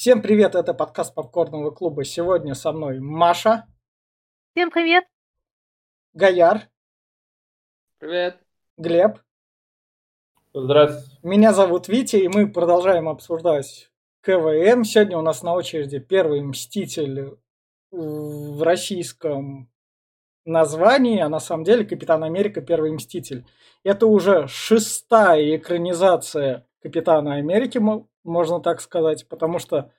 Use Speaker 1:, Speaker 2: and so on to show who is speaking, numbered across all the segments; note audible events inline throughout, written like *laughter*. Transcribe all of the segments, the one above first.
Speaker 1: Всем привет, это подкаст Попкорного клуба. Сегодня со мной Маша.
Speaker 2: Всем привет.
Speaker 1: Гаяр.
Speaker 3: Привет.
Speaker 1: Глеб.
Speaker 4: Здравствуйте.
Speaker 1: Меня зовут Витя, и мы продолжаем обсуждать КВМ. Сегодня у нас на очереди первый Мститель в российском названии, а на самом деле Капитан Америка Первый Мститель. Это уже шестая экранизация Капитана Америки, можно так сказать, потому что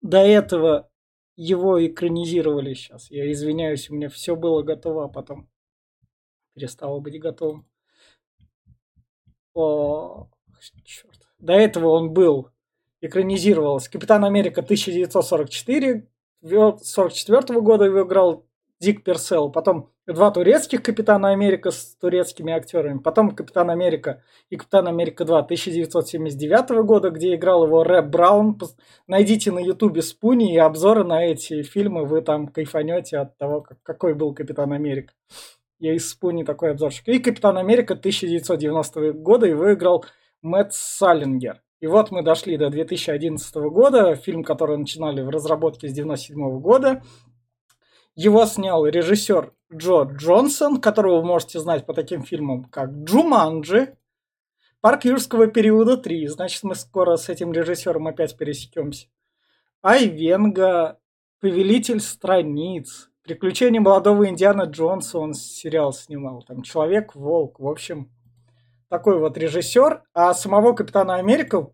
Speaker 1: до этого его экранизировали сейчас. Я извиняюсь, у меня все было готово, а потом перестало быть готовым. О, черт. До этого он был, экранизировался. Капитан Америка 1944, 44 года его играл Дик Персел. Потом два турецких Капитана Америка с турецкими актерами. Потом Капитан Америка и Капитан Америка 2 1979 года, где играл его Рэп Браун. Найдите на Ютубе Спуни и обзоры на эти фильмы. Вы там кайфанете от того, какой был Капитан Америка. Я из Спуни такой обзорчик. И Капитан Америка 1990 года и выиграл Мэтт Саллингер. И вот мы дошли до 2011 года, фильм, который начинали в разработке с 1997 года. Его снял режиссер Джо Джонсон, которого вы можете знать по таким фильмам, как «Джуманджи», «Парк юрского периода 3», значит, мы скоро с этим режиссером опять пересекемся. Айвенга, «Повелитель страниц», «Приключения молодого Индиана Джонса» он сериал снимал, там «Человек-волк», в общем, такой вот режиссер, а самого Капитана Америка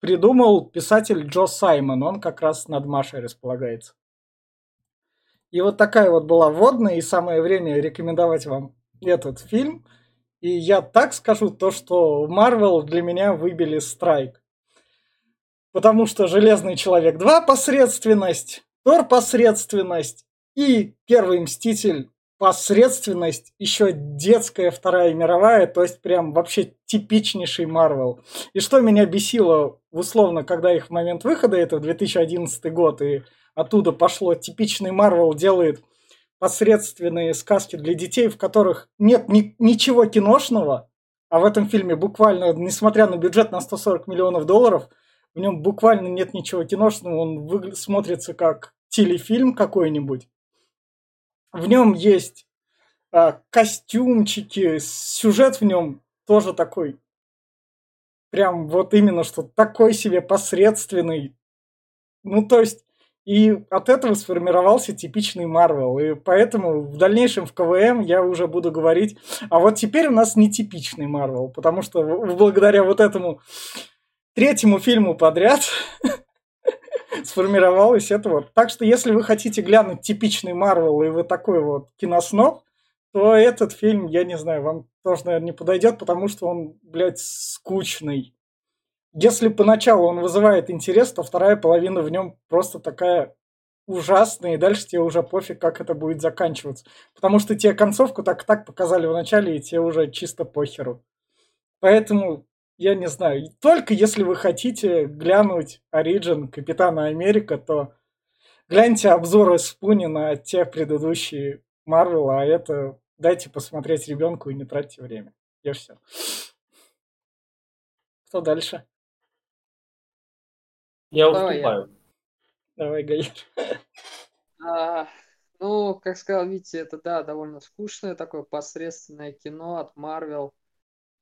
Speaker 1: придумал писатель Джо Саймон, он как раз над Машей располагается. И вот такая вот была вводная, и самое время рекомендовать вам этот фильм. И я так скажу, то, что Марвел для меня выбили страйк. Потому что Железный Человек 2 посредственность, Тор посредственность и Первый Мститель посредственность, еще детская Вторая мировая, то есть прям вообще типичнейший Марвел. И что меня бесило, условно, когда их в момент выхода, это 2011 год, и оттуда пошло. Типичный Марвел делает посредственные сказки для детей, в которых нет ни, ничего киношного, а в этом фильме буквально, несмотря на бюджет на 140 миллионов долларов, в нем буквально нет ничего киношного, он выгля- смотрится как телефильм какой-нибудь. В нем есть а, костюмчики, сюжет в нем тоже такой, прям вот именно что такой себе посредственный. Ну, то есть, и от этого сформировался типичный Марвел. И поэтому в дальнейшем в КВМ я уже буду говорить, а вот теперь у нас нетипичный Марвел, потому что благодаря вот этому третьему фильму подряд *laughs* сформировалось это вот. Так что если вы хотите глянуть типичный Марвел и вы такой вот киносноб, то этот фильм, я не знаю, вам тоже, наверное, не подойдет, потому что он, блядь, скучный. Если поначалу он вызывает интерес, то вторая половина в нем просто такая ужасная, и дальше тебе уже пофиг, как это будет заканчиваться. Потому что тебе концовку так так показали в начале, и тебе уже чисто похеру. Поэтому, я не знаю, только если вы хотите глянуть Origin Капитана Америка, то гляньте обзоры Спуни на те предыдущие Марвел, а это дайте посмотреть ребенку и не тратьте время. Я все. Кто дальше?
Speaker 4: Я
Speaker 3: Давай
Speaker 4: уступаю.
Speaker 1: Давай, Гаир.
Speaker 3: А, ну, как сказал Витя, это, да, довольно скучное такое посредственное кино от Марвел.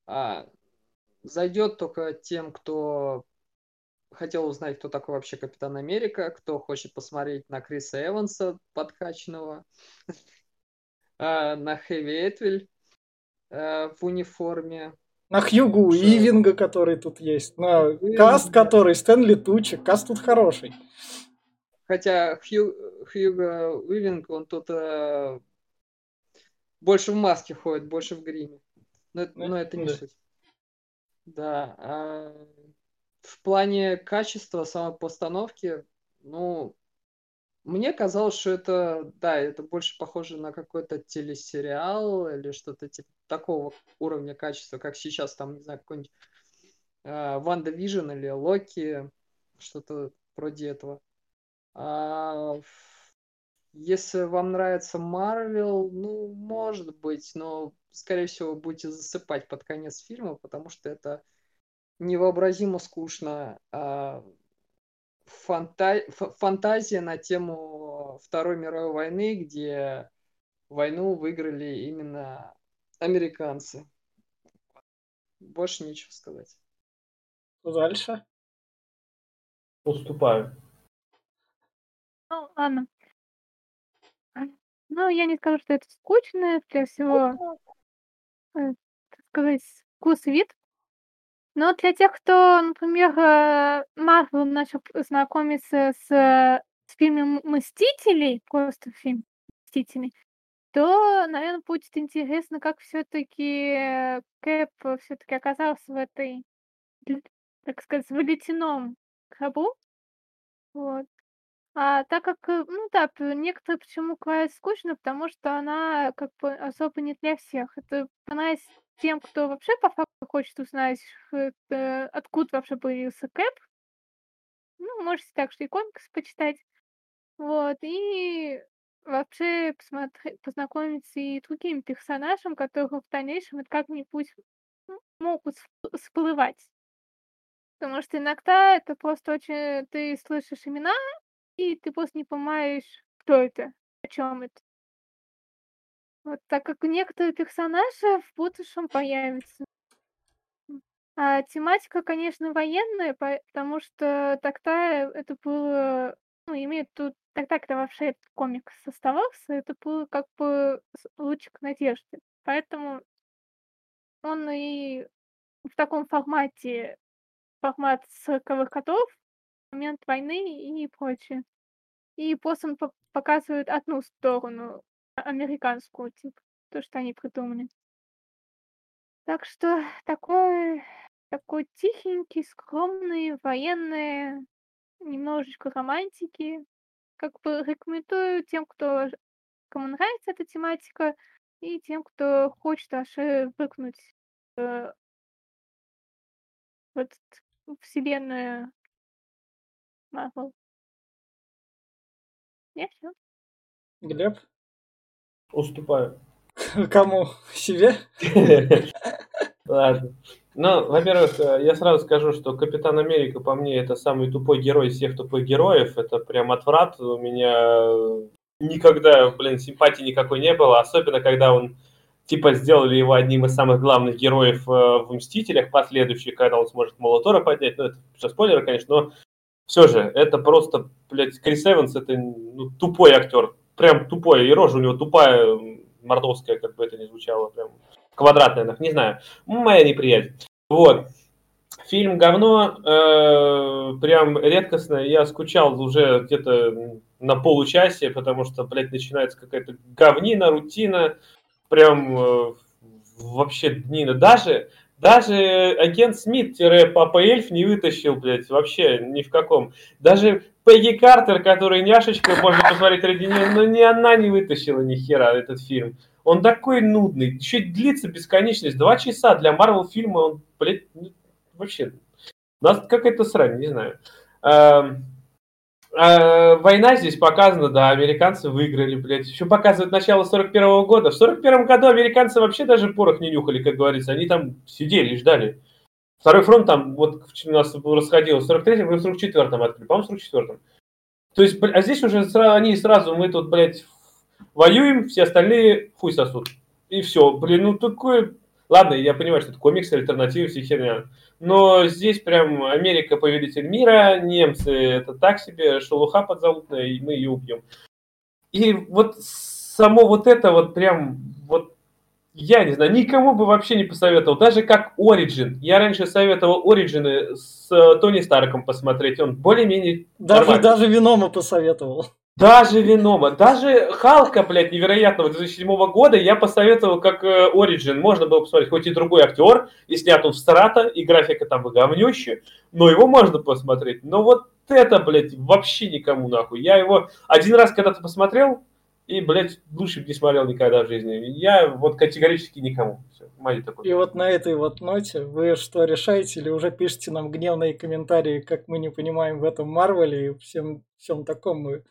Speaker 3: А, зайдет только тем, кто хотел узнать, кто такой вообще Капитан Америка, кто хочет посмотреть на Криса Эванса подкачанного, *laughs* а, на Хэви Этвель а, в униформе.
Speaker 1: На Хьюгу
Speaker 3: Что?
Speaker 1: Ивинга, который тут есть. На каст, который Стэнли Тучи. Каст тут хороший.
Speaker 3: Хотя Хью, Хьюго Уивинг, он тут э, больше в маске ходит, больше в гриме. Но, это-
Speaker 1: Ну,
Speaker 3: но это не
Speaker 1: да.
Speaker 3: суть. Да. а в плане качества самой постановки, ну, мне казалось, что это, да, это больше похоже на какой-то телесериал или что-то типа такого уровня качества, как сейчас там, не знаю, какой-нибудь WandaVision или Локи, что-то вроде этого. А, если вам нравится Марвел, ну, может быть, но, скорее всего, будете засыпать под конец фильма, потому что это невообразимо скучно. А, фанта... фантазия на тему Второй мировой войны, где войну выиграли именно американцы. Больше нечего сказать.
Speaker 1: Дальше.
Speaker 4: Уступаю.
Speaker 2: Ну, ладно. Ну, я не скажу, что это скучно, для всего, э, так сказать, вкус-вид. Но для тех, кто, например, э, Марвел начал знакомиться с, с фильмом «Мстителей», просто фильм «Мстители», то, наверное, будет интересно, как все-таки Кэп все-таки оказался в этой, так сказать, в ледяном гробу. Вот. А так как, э, ну да, некоторые почему говорят скучно, потому что она как бы особо не для всех. Это понравится тем, кто вообще по факту хочет узнать, э, откуда вообще появился Кэп. Ну, можете также и комикс почитать. Вот, и вообще посмотреть, познакомиться и другим персонажам, которых в дальнейшем это как-нибудь могут всплывать. Потому что иногда это просто очень... Ты слышишь имена, и ты просто не понимаешь, кто это, о чем это. Вот так как некоторые персонажи в будущем появятся. А тематика, конечно, военная, потому что тогда это было, ну, имеет тут, тогда, когда вообще этот комик создавался, это было как бы лучик надежды. Поэтому он и в таком формате, формат 40-х годов, момент войны и прочее. И после он показывает одну сторону, американскую, типа, то, что они придумали. Так что такой, такой тихенький, скромный, военный, немножечко романтики. Как бы рекомендую тем, кто кому нравится эта тематика, и тем, кто хочет аж выкнуть э, вот вселенную Марвел. Я все.
Speaker 1: Глеб?
Speaker 4: Уступаю. *laughs*
Speaker 1: Кому? Себе? *laughs*
Speaker 4: Ладно. Ну, во-первых, э, я сразу скажу, что Капитан Америка, по мне, это самый тупой герой из всех тупых героев. Это прям отврат. У меня никогда, блин, симпатии никакой не было. Особенно, когда он, типа, сделали его одним из самых главных героев э, в «Мстителях» последующих, когда он сможет Молотора поднять. Ну, это все спойлеры, конечно, но все же, это просто, блядь, Крис Эванс, это ну, тупой актер. Прям тупой. И рожа у него тупая, мордовская, как бы это ни звучало. Прям квадратная, не знаю. Моя неприязнь. Вот. Фильм говно, э, прям редкостно. Я скучал уже где-то на получасе, потому что, блядь, начинается какая-то говнина, рутина. Прям э, вообще днина. Даже даже агент Смит-Папа Эльф не вытащил, блядь, вообще ни в каком. Даже Пегги Картер, которая няшечка, можно посмотреть ради нее, но ни она не вытащила ни хера этот фильм. Он такой нудный, еще длится бесконечность. Два часа для Марвел фильма, он, блядь, ну, вообще, нас какая-то срань, не знаю. Эм, э, война здесь показана, да, американцы выиграли, блядь. Еще показывают начало 41 -го года. В 41 году американцы вообще даже порох не нюхали, как говорится. Они там сидели и ждали. Второй фронт там, вот у нас расходилось в 43-м, мы в 44-м открыли, по-моему, в 44-м. То есть, а здесь уже они сразу, мы тут, блядь, воюем, все остальные хуй сосут. И все, блин, ну такое... Ладно, я понимаю, что это комикс, альтернатива, все херня. Но здесь прям Америка повелитель мира, немцы это так себе, шелуха подзалутная, и мы ее убьем. И вот само вот это вот прям, вот я не знаю, никому бы вообще не посоветовал. Даже как Origin. Я раньше советовал Origin с э, Тони Старком посмотреть. Он более-менее
Speaker 1: Даже, даже Винома посоветовал.
Speaker 4: Даже Венома, даже Халка, блядь, невероятного 2007 года я посоветовал как э, Origin. Можно было посмотреть, хоть и другой актер, и снят он в Страта, и графика там говнющая, но его можно посмотреть. Но вот это, блядь, вообще никому нахуй. Я его один раз когда-то посмотрел, и, блядь, лучше бы не смотрел никогда в жизни. Я вот категорически никому. Все,
Speaker 1: такой. И вот на этой вот ноте вы что решаете или уже пишите нам гневные комментарии, как мы не понимаем в этом Марвеле и всем, всем таком мы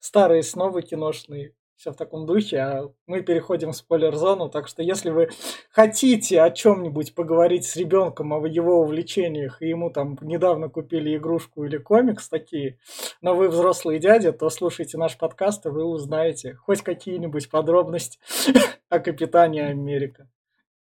Speaker 1: старые снова киношные. Все в таком духе, а мы переходим в спойлер-зону, так что если вы хотите о чем-нибудь поговорить с ребенком, о его увлечениях, и ему там недавно купили игрушку или комикс такие, но вы взрослый дядя, то слушайте наш подкаст, и вы узнаете хоть какие-нибудь подробности *laughs* о Капитане Америка.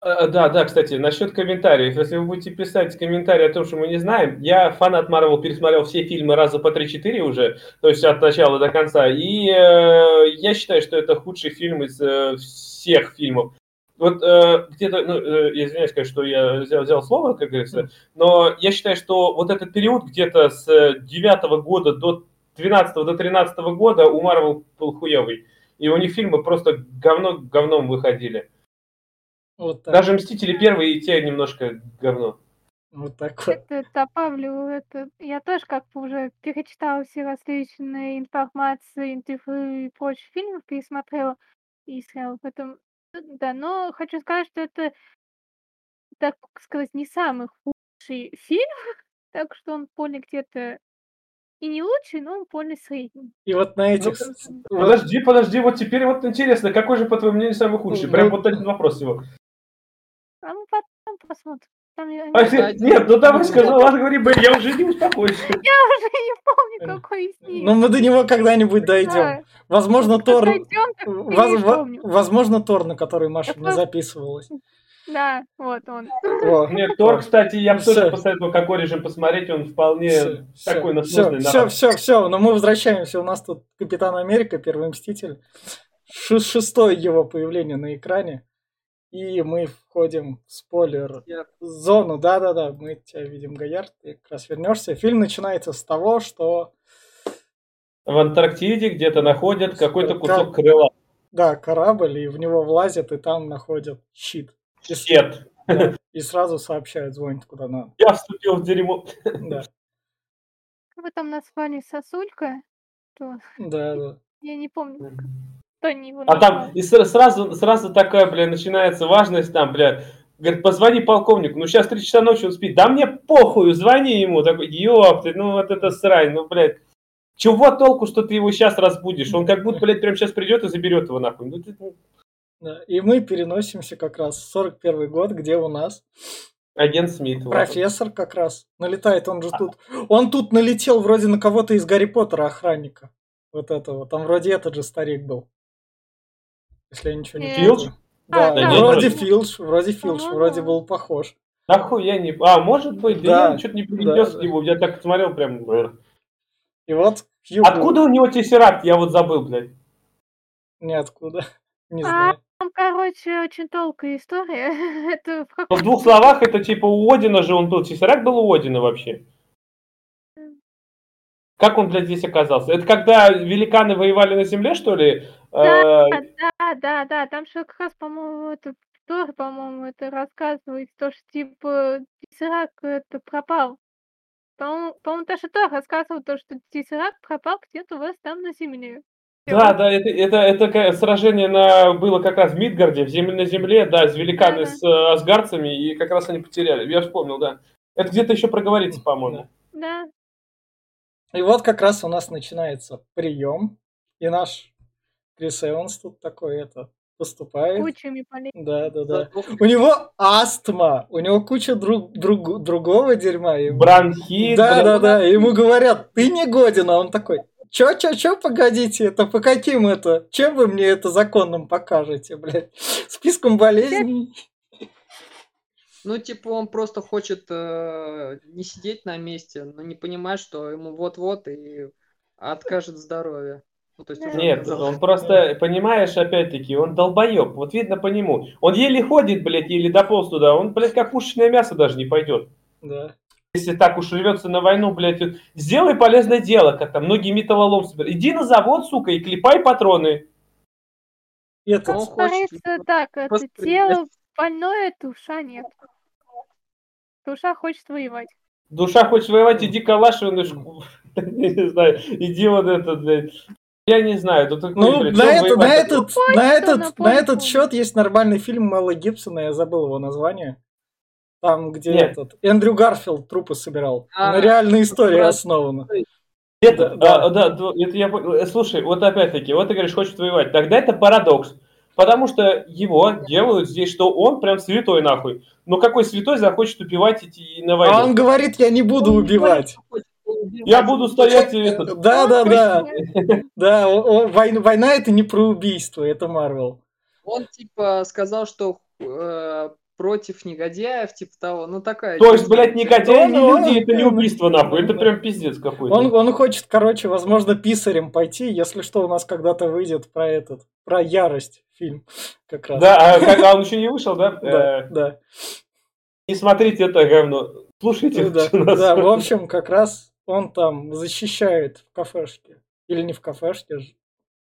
Speaker 4: А, Да, да, кстати, насчет комментариев. Если вы будете писать комментарии о том, что мы не знаем, я фанат Марвел пересмотрел все фильмы раза по 3-4 уже, то есть от начала до конца, и э, я считаю, что это худший фильм из э, всех фильмов. Вот э, где-то, ну, э, извиняюсь, конечно, что я взял, взял слово, как говорится, но я считаю, что вот этот период где-то с 9 года до 12 до 13 года у Марвел был хуевый. И у них фильмы просто говно говном выходили.
Speaker 1: Вот так.
Speaker 4: Даже Мстители первые и те немножко говно.
Speaker 1: Вот так вот.
Speaker 2: Это добавлю, это я тоже как бы уже перечитала все различные информации, интервью и прочих фильмов, пересмотрела и сериалов. Поэтому, да, но хочу сказать, что это, так сказать, не самый худший фильм, *laughs* так что он полный где-то и не лучший, но он полный средний.
Speaker 1: И вот на этих...
Speaker 2: Ну,
Speaker 1: с- вот-
Speaker 4: Подожди, подожди, вот теперь вот интересно, какой же, по твоему мнению, самый худший? Прям
Speaker 1: Ну,
Speaker 4: вот этот вопрос его.
Speaker 2: А мы потом посмотрим. Там я,
Speaker 4: А,
Speaker 2: я
Speaker 3: Кстати,
Speaker 4: нет, ну давай скажи, ладно, говори, Б, я уже не успокоюсь. *laughs*
Speaker 2: уже не помню, какой из них.
Speaker 1: Ну, мы до него когда-нибудь дойдем.
Speaker 2: Да,
Speaker 1: Возможно, Тор...
Speaker 2: дойдём, так
Speaker 1: воз-. Возможно, Тор, на который Маша не записывалась.
Speaker 2: Да, вот он. *laughs*
Speaker 4: Нет, Тор, кстати, я бы тоже посоветовал какой режим посмотреть, он вполне такой
Speaker 1: все,
Speaker 4: насущный.
Speaker 1: все, все, все, но мы возвращаемся. У нас тут Капитан Америка, Первый Мститель. Шестое его появление на экране. И мы входим в спойлер зону. Да-да-да, мы тебя видим, Гоярд, ты как раз вернешься. Фильм начинается с того, что
Speaker 4: В Антарктиде где-то находят какой-то
Speaker 1: Как?
Speaker 4: кусок крыла.
Speaker 1: да, корабль, и в него влазят, и там находят щит. Да, и сразу сообщают, звонят куда надо.
Speaker 4: я вступил в дерьмо.
Speaker 1: Да,
Speaker 2: Как вы там назвали сосулька? То
Speaker 1: да, да.
Speaker 2: я не помню, как- кто они его
Speaker 4: А там и сразу, сразу такая, бля, начинается важность там, бля. Говорит, позвони полковнику. Ну, сейчас три часа ночи он спит. Да мне похуй, звони ему. Такой, ёпты, ну вот это срань, ну, блядь. Чего толку, что ты его сейчас разбудишь? Он как будто, блядь, прямо сейчас придет и заберет его нахуй. Ну, ты- ну.
Speaker 1: И мы переносимся как раз в 41 год, где у нас
Speaker 4: агент Смит. вот.
Speaker 1: профессор как раз налетает. Он же тут... Он тут налетел вроде на кого-то из Гарри Поттера охранника. Вот этого. Там вроде этот же старик был. Если я ничего не
Speaker 2: Э,
Speaker 4: Филдж?
Speaker 1: путаю. Да,
Speaker 2: А, да,
Speaker 1: вроде
Speaker 4: вроде.
Speaker 1: Филдж, вроде Филдж,
Speaker 2: По-моему.
Speaker 1: вроде был похож.
Speaker 4: Нахуй я не... А, может быть, да,
Speaker 1: Да,
Speaker 4: я что-то не принес
Speaker 1: да.
Speaker 4: нему. Я так смотрел прям... э.
Speaker 1: И вот Хью
Speaker 4: Откуда у него тессеракт? Я вот забыл, блядь.
Speaker 1: Ниоткуда. *laughs* Не
Speaker 2: А,
Speaker 1: знаю.
Speaker 2: Там, короче, очень долгая история. *laughs* Это в каком
Speaker 4: в двух словах, это типа у Одина же он был. Тессеракт был у Одина вообще. Как он, блядь, здесь оказался? Это когда великаны воевали на земле, что ли? Э,
Speaker 2: Да, да, да, там же как раз, по-моему, это Тор, по-моему, это рассказывает, то, что, типа, Тессерак это пропал. По-моему, по-моему, даже Тор рассказывал то, что Тессерак пропал где-то у вас там на земле.
Speaker 4: Да, да, это, это, это сражение на, было как раз в Мидгарде, в земле, на земле, да, с великаны,
Speaker 2: Ага.
Speaker 4: с э, асгардцами, и как раз они потеряли. Я вспомнил, да. Это где-то еще проговорится, по-моему.
Speaker 2: Да,
Speaker 1: И вот как раз у нас начинается прием. И наш Крис Эванс тут такой это поступает.
Speaker 2: кучами полей.
Speaker 1: Да, да, да. У него астма, у него куча друг, друг- другого дерьма. и-
Speaker 4: Бронхит.
Speaker 1: Да, да, да. и Ему говорят, ты не годен, а он такой, чё, чё, чё, погодите, это по каким это? Чем вы мне это законным покажете, блядь? Списком болезней?
Speaker 3: Ну, типа, он просто хочет э, не сидеть на месте, но не понимает, что ему вот-вот и откажет здоровье. Ну, то есть
Speaker 4: Нет, он просто, понимаешь, опять-таки, он долбоеб. Вот видно по нему. Он еле ходит, блядь, еле дополз туда. Он, блядь, как пушечное мясо даже не пойдет.
Speaker 1: Да.
Speaker 4: Если так уж рвется на войну, блядь, вот сделай полезное дело, как там многие металлолом собирают. Иди на завод, сука, и клепай патроны.
Speaker 1: И этот,
Speaker 3: Он хочет
Speaker 2: так, это
Speaker 3: просто
Speaker 2: тело больное, душа нет. Душа хочет воевать.
Speaker 4: Душа хочешь воевать, иди калашивай, *laughs* не знаю, иди вот этот, блядь. Я не знаю, тут
Speaker 1: Ну, на, это, на, этот, на, этот,
Speaker 2: на
Speaker 1: этот счет есть нормальный фильм Мэла Гибсона, я забыл его название. Там, где
Speaker 4: Нет.
Speaker 1: этот Эндрю Гарфилд трупы собирал.
Speaker 3: А,
Speaker 1: на реальной истории
Speaker 3: про-
Speaker 1: основано.
Speaker 4: Это,
Speaker 1: Да,
Speaker 4: да, да, да, это я. Э, Слушай, вот опять-таки, вот ты говоришь, хочет воевать. Тогда это парадокс. Потому что его делают здесь, что он прям святой нахуй. Но какой святой захочет убивать идти на
Speaker 1: А
Speaker 4: войну?
Speaker 1: он говорит, я не буду
Speaker 3: Он
Speaker 1: убивать.
Speaker 3: говорит.
Speaker 4: Я буду стоять и этот,
Speaker 1: Да, да, да. Да, война, это не про убийство, это Марвел.
Speaker 3: Он типа сказал, что э, против негодяев, типа того, ну такая.
Speaker 4: То есть,
Speaker 3: типа,
Speaker 4: блядь, негодяи не
Speaker 1: Ну,
Speaker 4: люди, это не
Speaker 1: ну,
Speaker 4: убийство нахуй. Это
Speaker 1: ну,
Speaker 4: прям пиздец какой-то.
Speaker 1: Он, он хочет, короче, возможно, писарем пойти, если что, у нас когда-то выйдет про этот, про ярость фильм как раз.
Speaker 4: Да, а когда он еще не вышел, да?
Speaker 1: да,
Speaker 4: Э,
Speaker 1: да.
Speaker 4: Не смотрите это говно. Слушайте
Speaker 1: Ну да, в общем, как раз он там защищает в кафешке. Или не в кафешке же.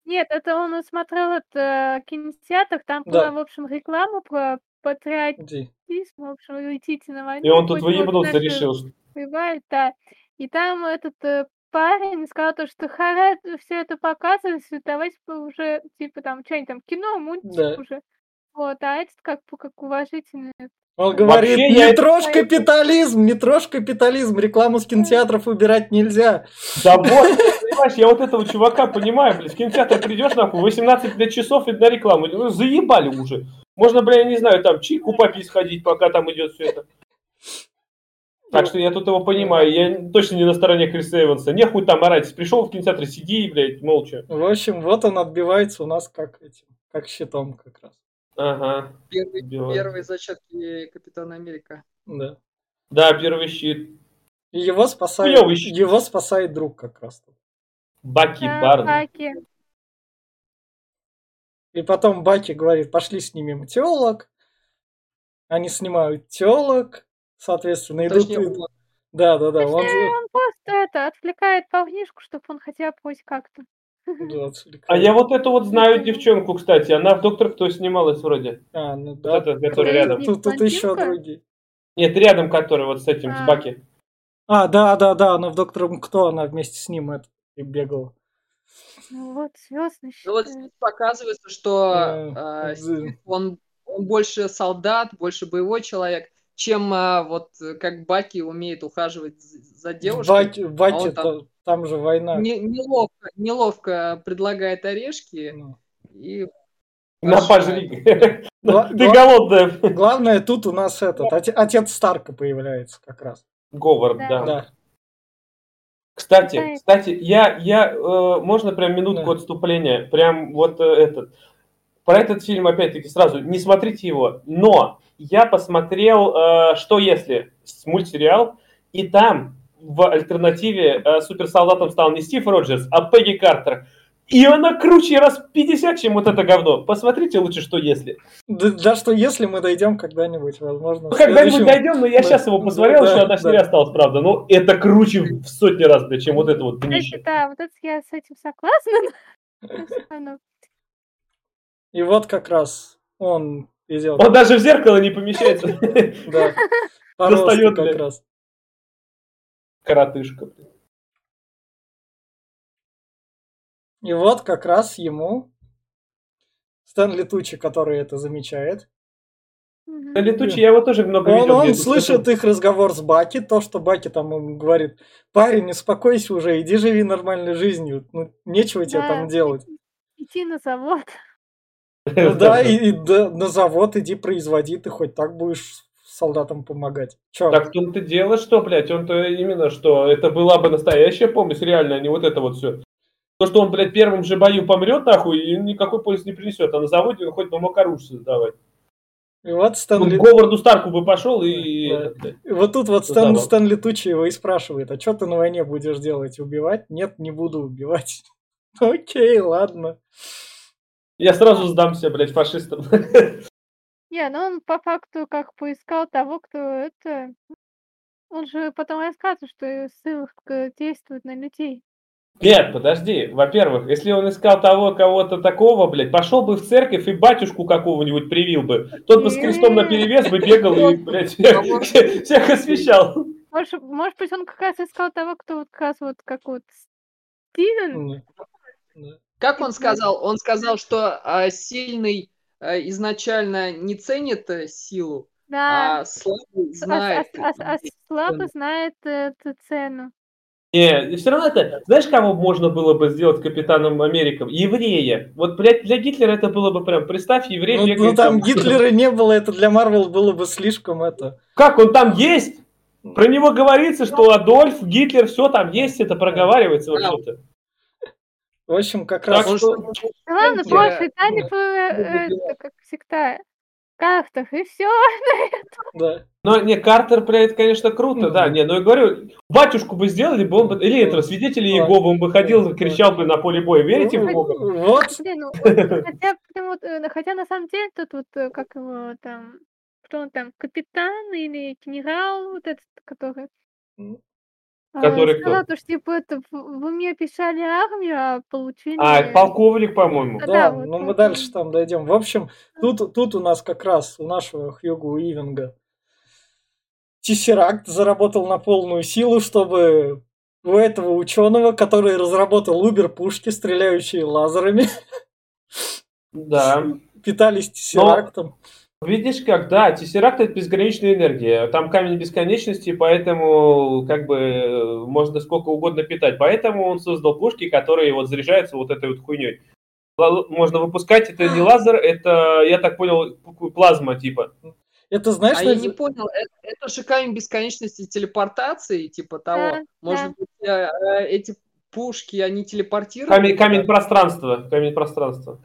Speaker 2: Нет, это он смотрел это кинотеатр, там
Speaker 1: Да.
Speaker 2: была, в общем, реклама про патриотизм, в общем, уйдите на войну.
Speaker 4: И он тут выебнулся, решил,
Speaker 2: воевают, да. И там этот э, парень сказал то, что хара все это показывать, давайте бы уже, типа, там, что-нибудь там, кино, мультик
Speaker 1: Да.
Speaker 2: уже. Вот, а этот как, как уважительный.
Speaker 1: Он говорит,
Speaker 4: Вообще,
Speaker 1: не
Speaker 4: я
Speaker 1: трожь капитализм, не трожь капитализм, рекламу с кинотеатров убирать нельзя.
Speaker 4: Да вот, понимаешь, я вот этого чувака понимаю, блядь, в кинотеатр придешь, нахуй, 18 блядь, часов и на рекламу. Ну, заебали уже. Можно, бля, я не знаю, там, чайку попить сходить, пока там идет все это. Так что я тут его понимаю, я точно не на стороне Криса Эванса. Нехуй там орать, пришел в кинотеатр, сиди, блядь, молча.
Speaker 1: В общем, вот он отбивается у нас как этим, как щитом как раз.
Speaker 4: Ага,
Speaker 3: Первый,
Speaker 4: Белый.
Speaker 3: первые зачатки Капитана Америка.
Speaker 1: Да.
Speaker 4: да, первый щит.
Speaker 1: Его спасает,
Speaker 4: щит.
Speaker 1: его спасает друг как раз.
Speaker 4: Баки
Speaker 2: Да,
Speaker 4: Барн.
Speaker 2: Баки.
Speaker 1: И потом Баки говорит, пошли снимем телок. Они снимают телок, соответственно, идут...
Speaker 3: Точнее,
Speaker 1: и-
Speaker 3: он.
Speaker 1: Да, да, да. Он,
Speaker 2: Точнее, он просто это, отвлекает парнишку, чтобы он хотя бы хоть как-то.
Speaker 1: Да.
Speaker 4: А я вот эту вот знаю девчонку, кстати, она в «Доктор Кто» снималась вроде.
Speaker 1: А, ну
Speaker 4: Вот
Speaker 1: да.
Speaker 4: эта, которая рядом.
Speaker 1: Тут, тут еще другие.
Speaker 4: Нет, рядом, который вот с этим, с
Speaker 2: А.
Speaker 4: Баки.
Speaker 1: А, да, да, да, она в Доктором Кто, она вместе с ним это, и бегала.
Speaker 2: Ну вот, звездный
Speaker 3: Ну вот здесь показывается, что э, он, он больше солдат, больше боевой человек, чем а, вот как Баки умеет ухаживать за девушкой.
Speaker 1: Баки, Баки
Speaker 3: а он
Speaker 1: там...
Speaker 3: там-
Speaker 1: там же война.
Speaker 3: Не- неловко, неловко предлагает орешки
Speaker 1: Ну.
Speaker 3: и
Speaker 4: На пожри. *laughs* Ты голодная.
Speaker 1: Главное, тут у нас этот, оте- отец Старка появляется как раз.
Speaker 4: Говард,
Speaker 2: Да.
Speaker 4: Кстати, кстати, я, я, э, можно прям минутку
Speaker 1: Да.
Speaker 4: отступления, прям вот э, этот, про этот фильм опять-таки сразу, не смотрите его, но я посмотрел э, «Что если?» с мультсериал, и там в альтернативе э, суперсолдатом стал не Стив Роджерс, а Пегги Картер. И она круче раз в 50, чем вот это говно. Посмотрите лучше «Что если?».
Speaker 1: Да, да что если мы дойдем когда-нибудь, возможно,
Speaker 4: Ну, когда-нибудь
Speaker 1: следующем-
Speaker 4: дойдем, но я
Speaker 1: Да.
Speaker 4: сейчас его
Speaker 1: Да,
Speaker 4: посмотрел,
Speaker 1: да,
Speaker 4: еще одна
Speaker 1: да.
Speaker 4: серия осталась, правда. Ну, это круче в сотни раз, блядь, чем вот это вот
Speaker 2: Кстати,
Speaker 4: днище.
Speaker 2: да, вот это я с этим согласна. *laughs* но.
Speaker 1: И вот как раз он идет.
Speaker 4: Он даже в зеркало не помещается. *laughs*
Speaker 1: Да.
Speaker 4: Достает,
Speaker 1: как раз.
Speaker 4: Коротышка.
Speaker 1: И вот как раз ему Стэнли Тучи, который это замечает.
Speaker 4: На летучий я его тоже много
Speaker 1: Он,
Speaker 4: видел.
Speaker 1: он слышит их разговор с Баки, то, что Баки там ему говорит, парень, успокойся уже, иди живи нормальной жизнью, ну, нечего тебе там делать.
Speaker 2: Идти на завод.
Speaker 1: Ну *laughs* да, и, и да, на завод иди производи, ты хоть так будешь солдатам помогать. Чё?
Speaker 4: Так в том-то дело, что, блядь, он-то именно, что это была бы настоящая помощь, реально, а не вот это вот все. То, что он, блядь, в первом же бою помрет, нахуй, и никакой пользы не принесет. А на заводе он хоть бы мог оружие создавать.
Speaker 1: И вот Стэнли...
Speaker 4: к Говарду Старку бы пошел и...
Speaker 1: Да. И вот тут вот Стэн,
Speaker 4: Задал.
Speaker 1: Стэнли Тучи его и спрашивает, а что ты на войне будешь делать? Убивать? Нет, не буду убивать. *laughs* Окей, ладно.
Speaker 4: Я сразу сдамся, блядь, фашистам. *laughs*
Speaker 2: Не, ну он по факту как поискал того, кто это... Он же потом рассказывает, что ссылка действует на людей.
Speaker 4: Нет, подожди. Во-первых, если он искал того кого-то такого, блядь, пошел бы в церковь и батюшку какого-нибудь привил бы. Тот бы с крестом на перевес бы бегал и, блядь, *laughs* всех всех освещал.
Speaker 2: Может, может быть, он как раз искал того, кто вот как раз вот как вот Стивен.
Speaker 3: Как он сказал? Он сказал, что а, сильный а, изначально не ценит э, силу,
Speaker 2: Да.
Speaker 3: а слабый
Speaker 2: а-
Speaker 3: знает.
Speaker 2: а- а- а слабо
Speaker 3: цену.
Speaker 2: знает эту цену.
Speaker 4: Не, все равно это, знаешь, кого можно было бы сделать капитаном Америком? Еврея. Вот, блядь, для Гитлера это было бы прям, представь, еврей
Speaker 1: Ну, ну, там
Speaker 4: там.
Speaker 1: Гитлера не было, это для Марвел было бы слишком это.
Speaker 4: Как, он там есть? Про него говорится, что Адольф, Гитлер, все там есть, это проговаривается вообще-то.
Speaker 1: В общем, как
Speaker 4: Так
Speaker 1: раз...
Speaker 4: что,
Speaker 2: Да ладно,
Speaker 3: Я-
Speaker 2: слушай, там
Speaker 3: ну,
Speaker 2: э, как всегда, картах, и все. *laughs*
Speaker 1: Да.
Speaker 4: ну, не, Картер, блядь, это, конечно, круто,
Speaker 1: Мгм.
Speaker 4: да, не, но я говорю, батюшку бы сделали бы, он бы, или это, свидетели
Speaker 1: Ладно.
Speaker 4: Иеговы, он бы ходил, кричал бы на поле боя, верите в Бога?
Speaker 1: Вот,
Speaker 2: Блин, ну, *laughs* хотя, прям вот, э, хотя на самом деле тут вот, э, как его там, кто он там, капитан или генерал, вот этот, который... А,
Speaker 4: Который кто?
Speaker 2: сказал, то, что типа это в, в уме писали армию, а получили...
Speaker 4: А, это полковник, по-моему.
Speaker 2: Да,
Speaker 1: да,
Speaker 2: вот
Speaker 1: но мы дальше там дойдем. В общем, тут, тут у нас как раз у нашего Хьюга Уивинга Тессеракт заработал на полную силу, чтобы у этого ученого, который разработал Убер-пушки, стреляющие лазерами,
Speaker 4: Да. *laughs*
Speaker 1: питались тессерактом.
Speaker 4: Видишь как, да, Тессеракт это безграничная энергия. Там камень бесконечности, поэтому как бы можно сколько угодно питать. Поэтому он создал пушки, которые вот заряжаются вот этой вот хуйней. Можно выпускать, это не лазер, это, я так понял, плазма типа.
Speaker 1: Это знаешь,
Speaker 3: А я
Speaker 1: на-
Speaker 3: не понял, это, это же камень бесконечности телепортации, типа того.
Speaker 2: Да,
Speaker 3: Может
Speaker 2: да.
Speaker 3: быть, э, э, эти пушки, они телепортируют?
Speaker 4: Камень, камень пространства, камень пространства.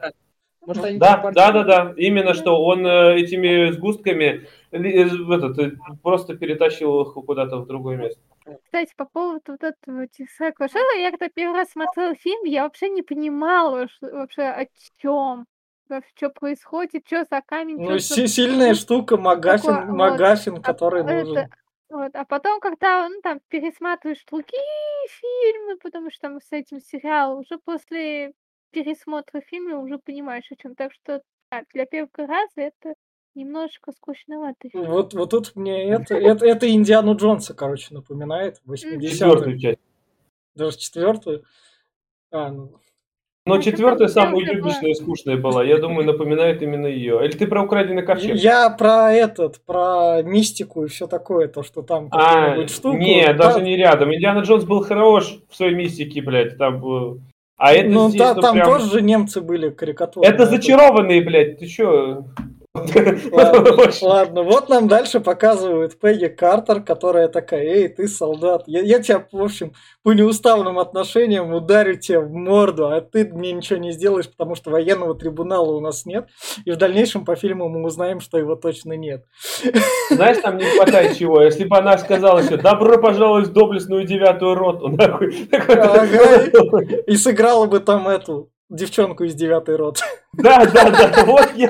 Speaker 3: Может, они
Speaker 4: Да, да, да, да. Именно что он э, этими сгустками э, этот, э, просто перетащил их куда-то в другое место.
Speaker 2: Кстати, по поводу вот этого Тесака, что я когда первый раз смотрела фильм, я вообще не понимала что, вообще о чем. Что происходит, что за камень,
Speaker 1: ну, си- сильная штука Магафин,
Speaker 2: Такое, вот.
Speaker 1: Магафин,
Speaker 2: А,
Speaker 1: который
Speaker 2: это-
Speaker 1: нужен.
Speaker 2: Вот, а потом, когда ну, там пересматриваешь другие фильмы, потому что там с этим сериалом, уже после пересмотра фильма уже понимаешь о чем. Так что да, для первого раза это немножечко скучновато. фильм.
Speaker 1: Вот, вот тут мне это, это, это Индиану Джонса, короче, напоминает. 80
Speaker 4: Четвертую часть.
Speaker 1: Даже четвертую. А, ну,
Speaker 4: Но
Speaker 2: Ну,
Speaker 4: четвертая самая уебищная и скучная была. Я думаю, напоминает именно ее. Или ты про украденный ковчег?
Speaker 1: Я про этот, про мистику и все такое, то, что там
Speaker 4: А,
Speaker 1: штуку.
Speaker 4: не,
Speaker 1: Да,
Speaker 4: даже не рядом. Индиана Джонс был хорош в своей мистике, блядь. Там, был. А это
Speaker 1: ну,
Speaker 4: здесь,
Speaker 1: та-
Speaker 4: ну,
Speaker 1: там
Speaker 4: прям-
Speaker 1: тоже же немцы были карикатуры.
Speaker 4: Это зачарованные, блядь. Ты чё?
Speaker 1: Ладно, ладно, вот нам дальше показывают Пегги Картер, которая такая, эй, ты солдат, я, я тебя, в общем, по неуставным отношениям ударю тебя в морду, а ты мне ничего не сделаешь, потому что военного трибунала у нас нет, и в дальнейшем по фильму мы узнаем, что его точно нет.
Speaker 4: Знаешь, там не хватает чего. Если бы она сказала еще, добро пожаловать в доблестную девятую роту.
Speaker 1: И сыграла бы там эту девчонку из девятой роты.
Speaker 4: Да, да, да, вот я...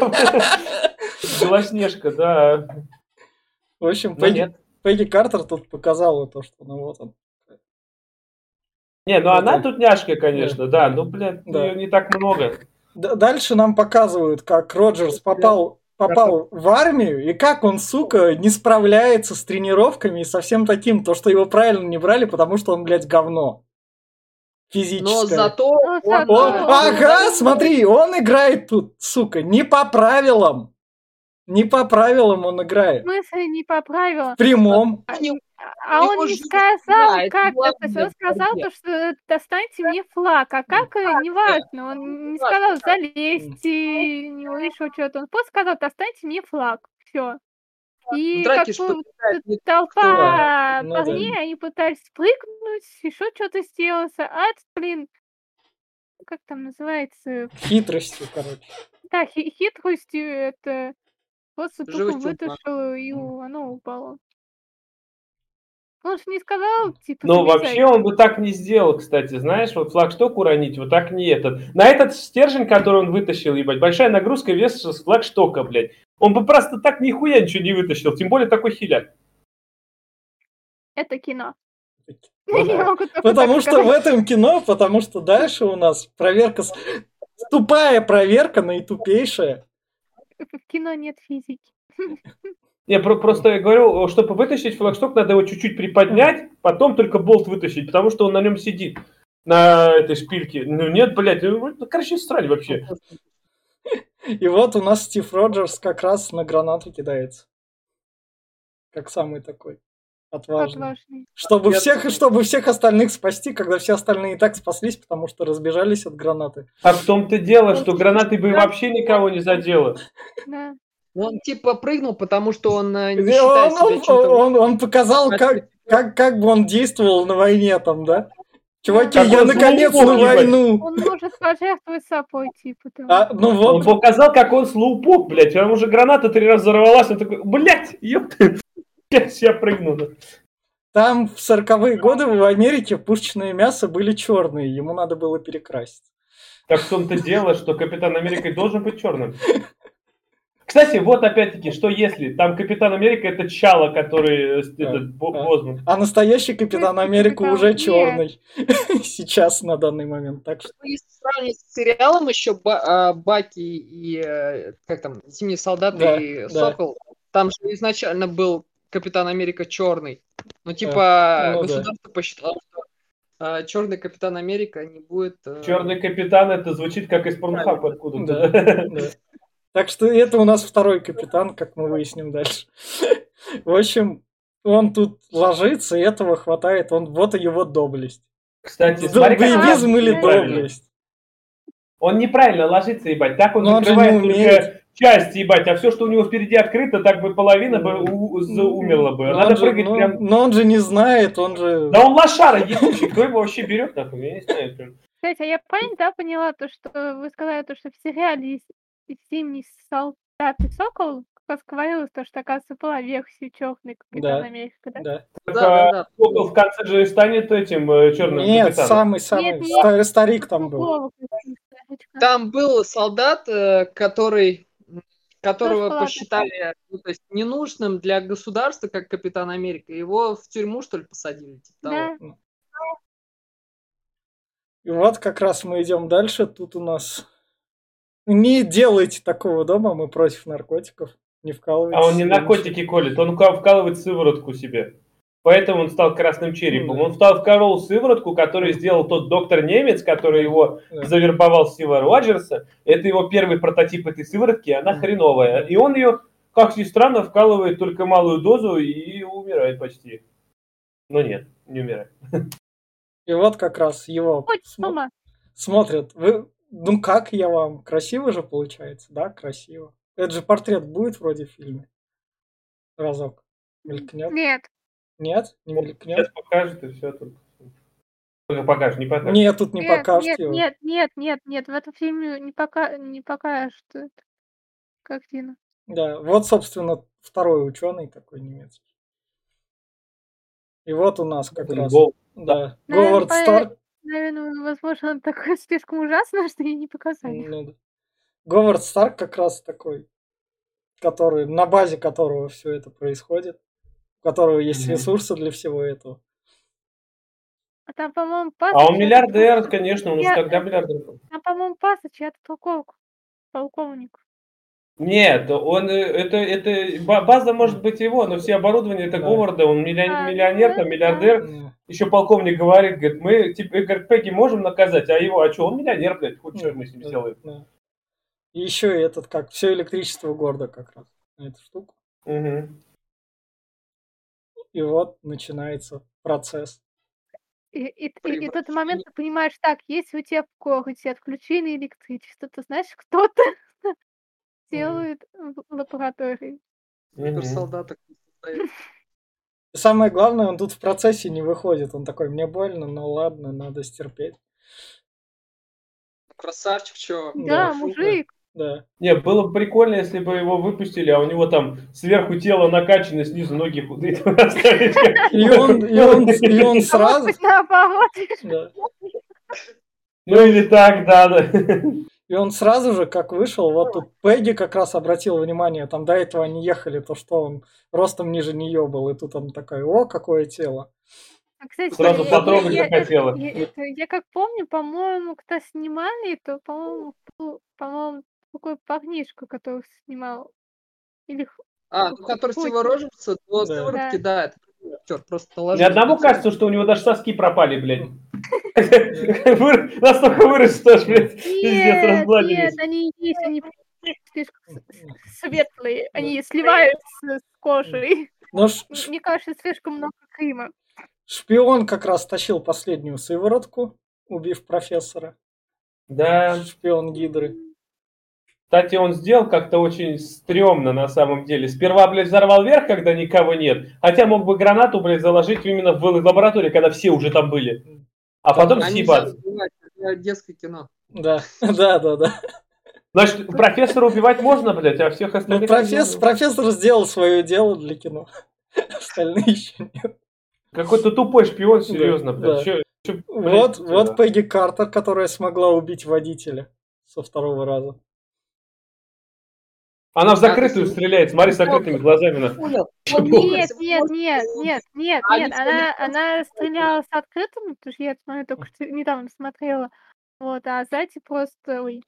Speaker 4: Белоснежка, да.
Speaker 1: В общем,
Speaker 4: Но
Speaker 1: Пегги, Картер тут показала то, что ну вот он.
Speaker 4: Не, ну
Speaker 1: Ну,
Speaker 4: она тут няшка, конечно, да. Ну, блядь, ее не так много.
Speaker 1: Дальше нам показывают, как Роджерс попал, попал в армию, и как он, сука, не справляется с тренировками и со всем таким, то, что его правильно не брали, потому что он, блядь, говно. Физическое.
Speaker 3: Но зато...
Speaker 2: Ну,
Speaker 3: он-
Speaker 1: Он-
Speaker 2: Ну,
Speaker 1: ага, смотри, он играет тут, сука, не по правилам. Не по правилам он
Speaker 2: В
Speaker 1: играет.
Speaker 2: смысле, не по правилам.
Speaker 1: В прямом.
Speaker 3: Они-
Speaker 2: А он не сказал,
Speaker 3: это
Speaker 2: как это. Он
Speaker 3: в
Speaker 2: сказал, то, что достаньте мне флаг. А как, э, неважно. Он не сказал, залезьте, не еще что-то. Он просто сказал, достаньте мне флаг. Все. И
Speaker 3: В драке
Speaker 2: как
Speaker 3: что
Speaker 2: бы толпа
Speaker 1: Да, ну да.
Speaker 2: парней, они пытались прыгнуть, еще что-то сделать. А этот, блин, как там называется?
Speaker 1: Хитростью, короче.
Speaker 2: Да, хи- хитростью это просто тупо вытащил, и у- оно упало. Он же не сказал, типа,
Speaker 4: Ну,
Speaker 2: залезай.
Speaker 4: вообще он бы так не сделал, кстати, знаешь, вот флагшток уронить, вот так не этот. На этот стержень, который он вытащил, ебать, большая нагрузка вес с флагштока, блядь. Он бы просто так нихуя ничего не вытащил, тем более такой хиляк.
Speaker 2: Это кино. *laughs*
Speaker 1: Ну
Speaker 2: Я
Speaker 1: да.
Speaker 2: могу только
Speaker 1: Потому
Speaker 2: так
Speaker 1: что в
Speaker 2: сказать.
Speaker 1: этом кино, потому что дальше у нас проверка, с- тупая проверка, наитупейшая. *laughs*
Speaker 2: В кино нет физики. *laughs*
Speaker 4: Не, про- просто я говорю, чтобы вытащить флагшток, надо его чуть-чуть приподнять, потом только болт вытащить, потому что он на нем сидит, на этой шпильке. Ну нет, блядь, ну, короче, срань вообще. *laughs*
Speaker 1: И вот у нас Стив Роджерс как раз на гранату кидается. Как самый такой. Отважный.
Speaker 2: Отважный.
Speaker 1: Чтобы
Speaker 3: Я
Speaker 1: всех, чтобы всех остальных спасти, когда все остальные и так спаслись, потому что разбежались от гранаты.
Speaker 4: А в том-то дело, что гранатой бы вообще никого не задело.
Speaker 2: Да.
Speaker 3: Ну, Он типа прыгнул, потому что он э, не
Speaker 1: Он,
Speaker 3: считает себя
Speaker 1: он- он- он показал, как, как, как бы он действовал на войне там, да? Чуваки,
Speaker 4: Как
Speaker 1: я
Speaker 4: он
Speaker 1: наконец на войну.
Speaker 2: Он может пожертвовать собой, типа того.
Speaker 1: А, ну
Speaker 4: Он
Speaker 1: вот,
Speaker 4: показал, как он слоупок, блядь. Там уже граната три раза взорвалась. Он такой, блядь, ёпты. Я сейчас прыгну. да».
Speaker 1: там в сороковые годы в Америке пушечное мясо были черные, ему надо было перекрасить.
Speaker 4: Так в том-то дело, что Капитан Америка должен быть черным. Кстати, вот опять-таки, что если там Капитан Америка это Чало, который э,
Speaker 1: Да,
Speaker 4: этот
Speaker 1: да. А настоящий Капитан
Speaker 2: Капитан
Speaker 1: Америка уже черный. *laughs* Сейчас на данный момент. Так что
Speaker 3: Если сравнить с сериалом еще а, Баки и э, как там Зимний солдат
Speaker 1: Да,
Speaker 3: и
Speaker 1: да.
Speaker 3: Сокол, там же изначально был Капитан Америка черный. Ну типа
Speaker 1: ну да.
Speaker 3: государство посчитало, что черный Капитан Америка не будет. э,
Speaker 4: Черный Капитан это звучит как из Порнхаба откуда-то.
Speaker 1: Да, да. *laughs* Так что это у нас второй капитан, как мы выясним дальше. *laughs* В общем, он тут ложится, и этого хватает. Он вот и его доблесть.
Speaker 4: Кстати, смотри, как
Speaker 1: или доблесть?
Speaker 4: Он неправильно ложится, ебать. Так он
Speaker 1: Но он же не умеет.
Speaker 4: Часть, ебать. А все, что у него впереди открыто, так бы половина бы у- за- умерла бы.
Speaker 1: Но
Speaker 4: Надо
Speaker 1: он же-
Speaker 4: прыгать
Speaker 1: ну,
Speaker 4: прям...
Speaker 1: но он же не знает, он же...
Speaker 4: Да он лошара ебучий. Кто его вообще берет, нахуй? Я не знаю. прям.
Speaker 2: Кстати, а я правильно, да, поняла то, что вы сказали, то, что в сериале есть Зимний солдат и Сокол, раз говорилось то, что, оказывается, была версия черный Капитан
Speaker 1: Да.
Speaker 2: Америка, да?
Speaker 1: Да.
Speaker 4: Так,
Speaker 3: Да, да,
Speaker 4: а
Speaker 3: да.
Speaker 4: Сокол в конце же станет этим черным
Speaker 1: Нет,
Speaker 4: капитаном.
Speaker 1: самый-самый старик там был.
Speaker 3: Там был солдат, э, который которого
Speaker 2: ладно.
Speaker 3: посчитали ну, то есть, ненужным для государства, как Капитан Америка. Его в тюрьму, что ли, посадили? Типа того.
Speaker 2: Да.
Speaker 1: И вот как раз мы идем дальше. Тут у нас... Не делайте такого дома, мы против наркотиков. Не вкалывайте.
Speaker 4: А он не наркотики колет, он ка- вкалывает сыворотку себе. Поэтому он стал красным черепом.
Speaker 1: Да.
Speaker 4: Он стал вколол сыворотку, которую сделал тот доктор немец, который его
Speaker 1: Да.
Speaker 4: завербовал Стива Роджерса. Это его первый прототип этой сыворотки, она
Speaker 1: Мгм.
Speaker 4: хреновая. И он ее, как ни странно, вкалывает только малую дозу и умирает почти. Но нет, не умирает.
Speaker 1: И вот как раз его смо-
Speaker 2: мама.
Speaker 1: смотрят. Вы... Ну как я вам? Красиво же получается? Да, красиво. Это же портрет будет вроде в фильме. Разок. Мелькнет.
Speaker 2: Нет.
Speaker 1: Нет? Не
Speaker 4: Сейчас
Speaker 1: мелькнет?
Speaker 4: покажет и все только. Только покажешь, не покажешь.
Speaker 1: Нет, тут не
Speaker 2: нет,
Speaker 1: покажете
Speaker 2: нет,
Speaker 1: его.
Speaker 2: нет, нет, нет, нет, в этом фильме не, пока... не покажут эту картину.
Speaker 1: Да, вот, собственно, второй ученый такой немецкий. И вот у нас как раз,
Speaker 4: Гол.
Speaker 1: да,
Speaker 2: Наверное,
Speaker 1: Говард
Speaker 2: по-
Speaker 1: Старк.
Speaker 2: Наверное, возможно, он такой *laughs* слишком ужасно, что и не показали.
Speaker 1: Ну да. Говард Старк как раз такой, который, на базе которого все это происходит, у которого есть ресурсы для всего этого.
Speaker 2: А там, по-моему,
Speaker 4: А
Speaker 2: Пасыч...
Speaker 4: он миллиардер, конечно, он
Speaker 2: Я-
Speaker 4: уж тогда миллиардер. был.
Speaker 2: Там, по-моему, Пасыч, это полковник. Полковник.
Speaker 4: Нет, он э, это это ба- база может быть его, но все оборудование это
Speaker 1: Да.
Speaker 4: Говарда, он милли-
Speaker 2: А,
Speaker 4: миллионер,
Speaker 2: ну,
Speaker 4: там
Speaker 2: да.
Speaker 4: миллиардер.
Speaker 1: Да.
Speaker 4: Еще полковник говорит, говорит, мы типа говорит, Пегги можем наказать, а его, а что, он миллионер, блядь, хоть что мы с ним сделаем.
Speaker 1: Да. И еще и этот, как, все электричество города как раз на эту штуку.
Speaker 4: Мгм.
Speaker 1: И вот начинается процесс.
Speaker 2: И, и, и, и тот момент ты понимаешь, так, если у тебя в городе отключили электричество, то знаешь, кто-то *laughs* делает в лаборатории.
Speaker 3: Супер
Speaker 4: Мгм.
Speaker 3: солдата.
Speaker 1: И самое главное, он тут в процессе не выходит. Он такой, мне больно, но ладно, надо стерпеть.
Speaker 3: Красавчик, чё?
Speaker 2: Да, мужик.
Speaker 1: Да.
Speaker 4: Не, было бы прикольно, если бы его выпустили, а у него там сверху тело накачано, снизу ноги худые.
Speaker 1: И он, и он, и он
Speaker 2: может
Speaker 1: сразу... да.
Speaker 4: Ну или так, да, да.
Speaker 1: И он сразу же, как вышел, вот тут Пегги как раз обратил внимание, там до этого они ехали, то что он ростом ниже нее был, и тут он такой, о, какое тело.
Speaker 2: А, Кстати,
Speaker 4: Сразу
Speaker 2: я-
Speaker 4: потрогать
Speaker 2: я- я-
Speaker 4: захотела.
Speaker 2: Я, это- я как помню, по-моему, когда снимали, то, по-моему, по-моему, такой парнишка, который снимал. Или
Speaker 3: А, ну который Роджерса, то
Speaker 1: Да.
Speaker 3: сыворотки, да, это актер, просто
Speaker 4: Ни
Speaker 3: наложили.
Speaker 4: одному кажется, что у него даже соски пропали, блядь. *laughs* Настолько вырос, что аж, блядь, пиздец,
Speaker 2: Нет,
Speaker 4: разгладились.
Speaker 2: нет, они есть, они слишком светлые, они сливаются с кожей.
Speaker 1: Ш-
Speaker 2: Мне кажется, слишком много Крыма.
Speaker 1: шпион как раз тащил последнюю сыворотку, убив профессора.
Speaker 4: Да,
Speaker 1: Шпион Гидры.
Speaker 4: Кстати, он сделал как-то очень стрёмно на самом деле. Сперва, блядь, взорвал верх, когда никого нет. Хотя мог бы гранату, блядь, заложить именно в лаборатории, когда все уже там были. А потом
Speaker 3: нельзя
Speaker 4: съебаться.
Speaker 3: детское кино.
Speaker 1: Да, *laughs* да, да, да.
Speaker 4: Значит, профессора убивать можно, блядь, а всех
Speaker 1: Ну,
Speaker 4: остальных...
Speaker 1: профессор, профессор сделал свое дело для кино. *laughs* Остальные еще нет.
Speaker 4: Какой-то тупой шпион, серьезно, блядь.
Speaker 1: да.
Speaker 4: Чё- чё, блядь,
Speaker 1: Вот,
Speaker 4: да.
Speaker 1: вот Пегги Картер, которая смогла убить водителя со второго раза.
Speaker 4: Она в закрытую стреляет, смотри, с закрытыми глазами. на.
Speaker 2: Нет, нет, нет,
Speaker 3: он-
Speaker 2: нет, нет,
Speaker 3: А
Speaker 2: нет. Она, она стреляла с открытым, потому что я смотрю, только что недавно смотрела. Вот, а сзади просто, ой.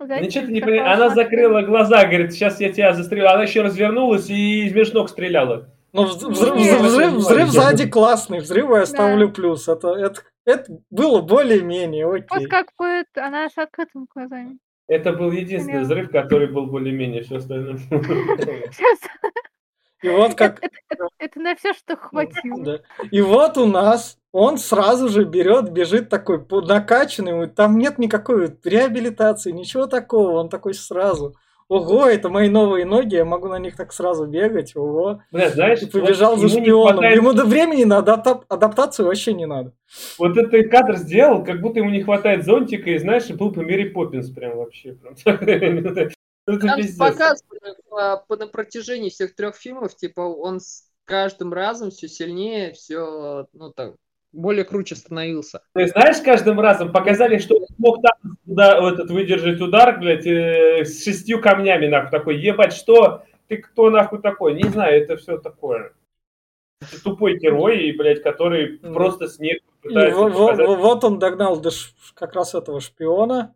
Speaker 2: сзади
Speaker 4: Ничего ты не понимаешь. Она закрыла глаза, говорит, сейчас я тебя застрелю. Она еще развернулась и из между ног стреляла.
Speaker 1: Вз- взрыв,
Speaker 2: Нет.
Speaker 1: взрыв- взрыв, взрыв
Speaker 4: Да.
Speaker 1: сзади классный, взрыву я ставлю плюс. Это, это, это было более-менее
Speaker 2: Вот
Speaker 1: окей.
Speaker 2: как бы она с открытыми глазами.
Speaker 4: Это был единственный взрыв, который был более-менее, все остальное.
Speaker 2: Сейчас.
Speaker 1: И вот как...
Speaker 2: Это, это- это на все, что хватило.
Speaker 1: Да. И вот у нас он сразу же берет, бежит такой по- накачанный, там нет никакой реабилитации, ничего такого, он такой сразу. Ого, это мои новые ноги, я могу на них так сразу бегать, ого.
Speaker 4: Бля, знаешь,
Speaker 1: И побежал
Speaker 4: вот
Speaker 1: за шпионом.
Speaker 4: хватает-
Speaker 1: Ему до времени на адапта- адаптацию вообще не надо.
Speaker 4: Вот этот кадр сделал, как будто ему не хватает зонтика, и знаешь, был бы Мэри Поппинс прям вообще. *laughs* Прям.
Speaker 3: Там
Speaker 4: пиздец.
Speaker 3: показывали по, по- на протяжении всех трех фильмов, типа, он с каждым разом все сильнее, все, ну так, более круче становился.
Speaker 4: То есть, знаешь, каждым разом показали, что он смог там туда, вот этот выдержать удар, блядь, э, с шестью камнями, нахуй, такой, ебать, что? Ты кто, нахуй, такой? Не знаю, это все такое. Это тупой герой, и, блядь, который просто снег
Speaker 1: И
Speaker 4: пытается
Speaker 1: во- во-
Speaker 4: показать.
Speaker 1: во- вот он догнал до ш- как раз этого шпиона,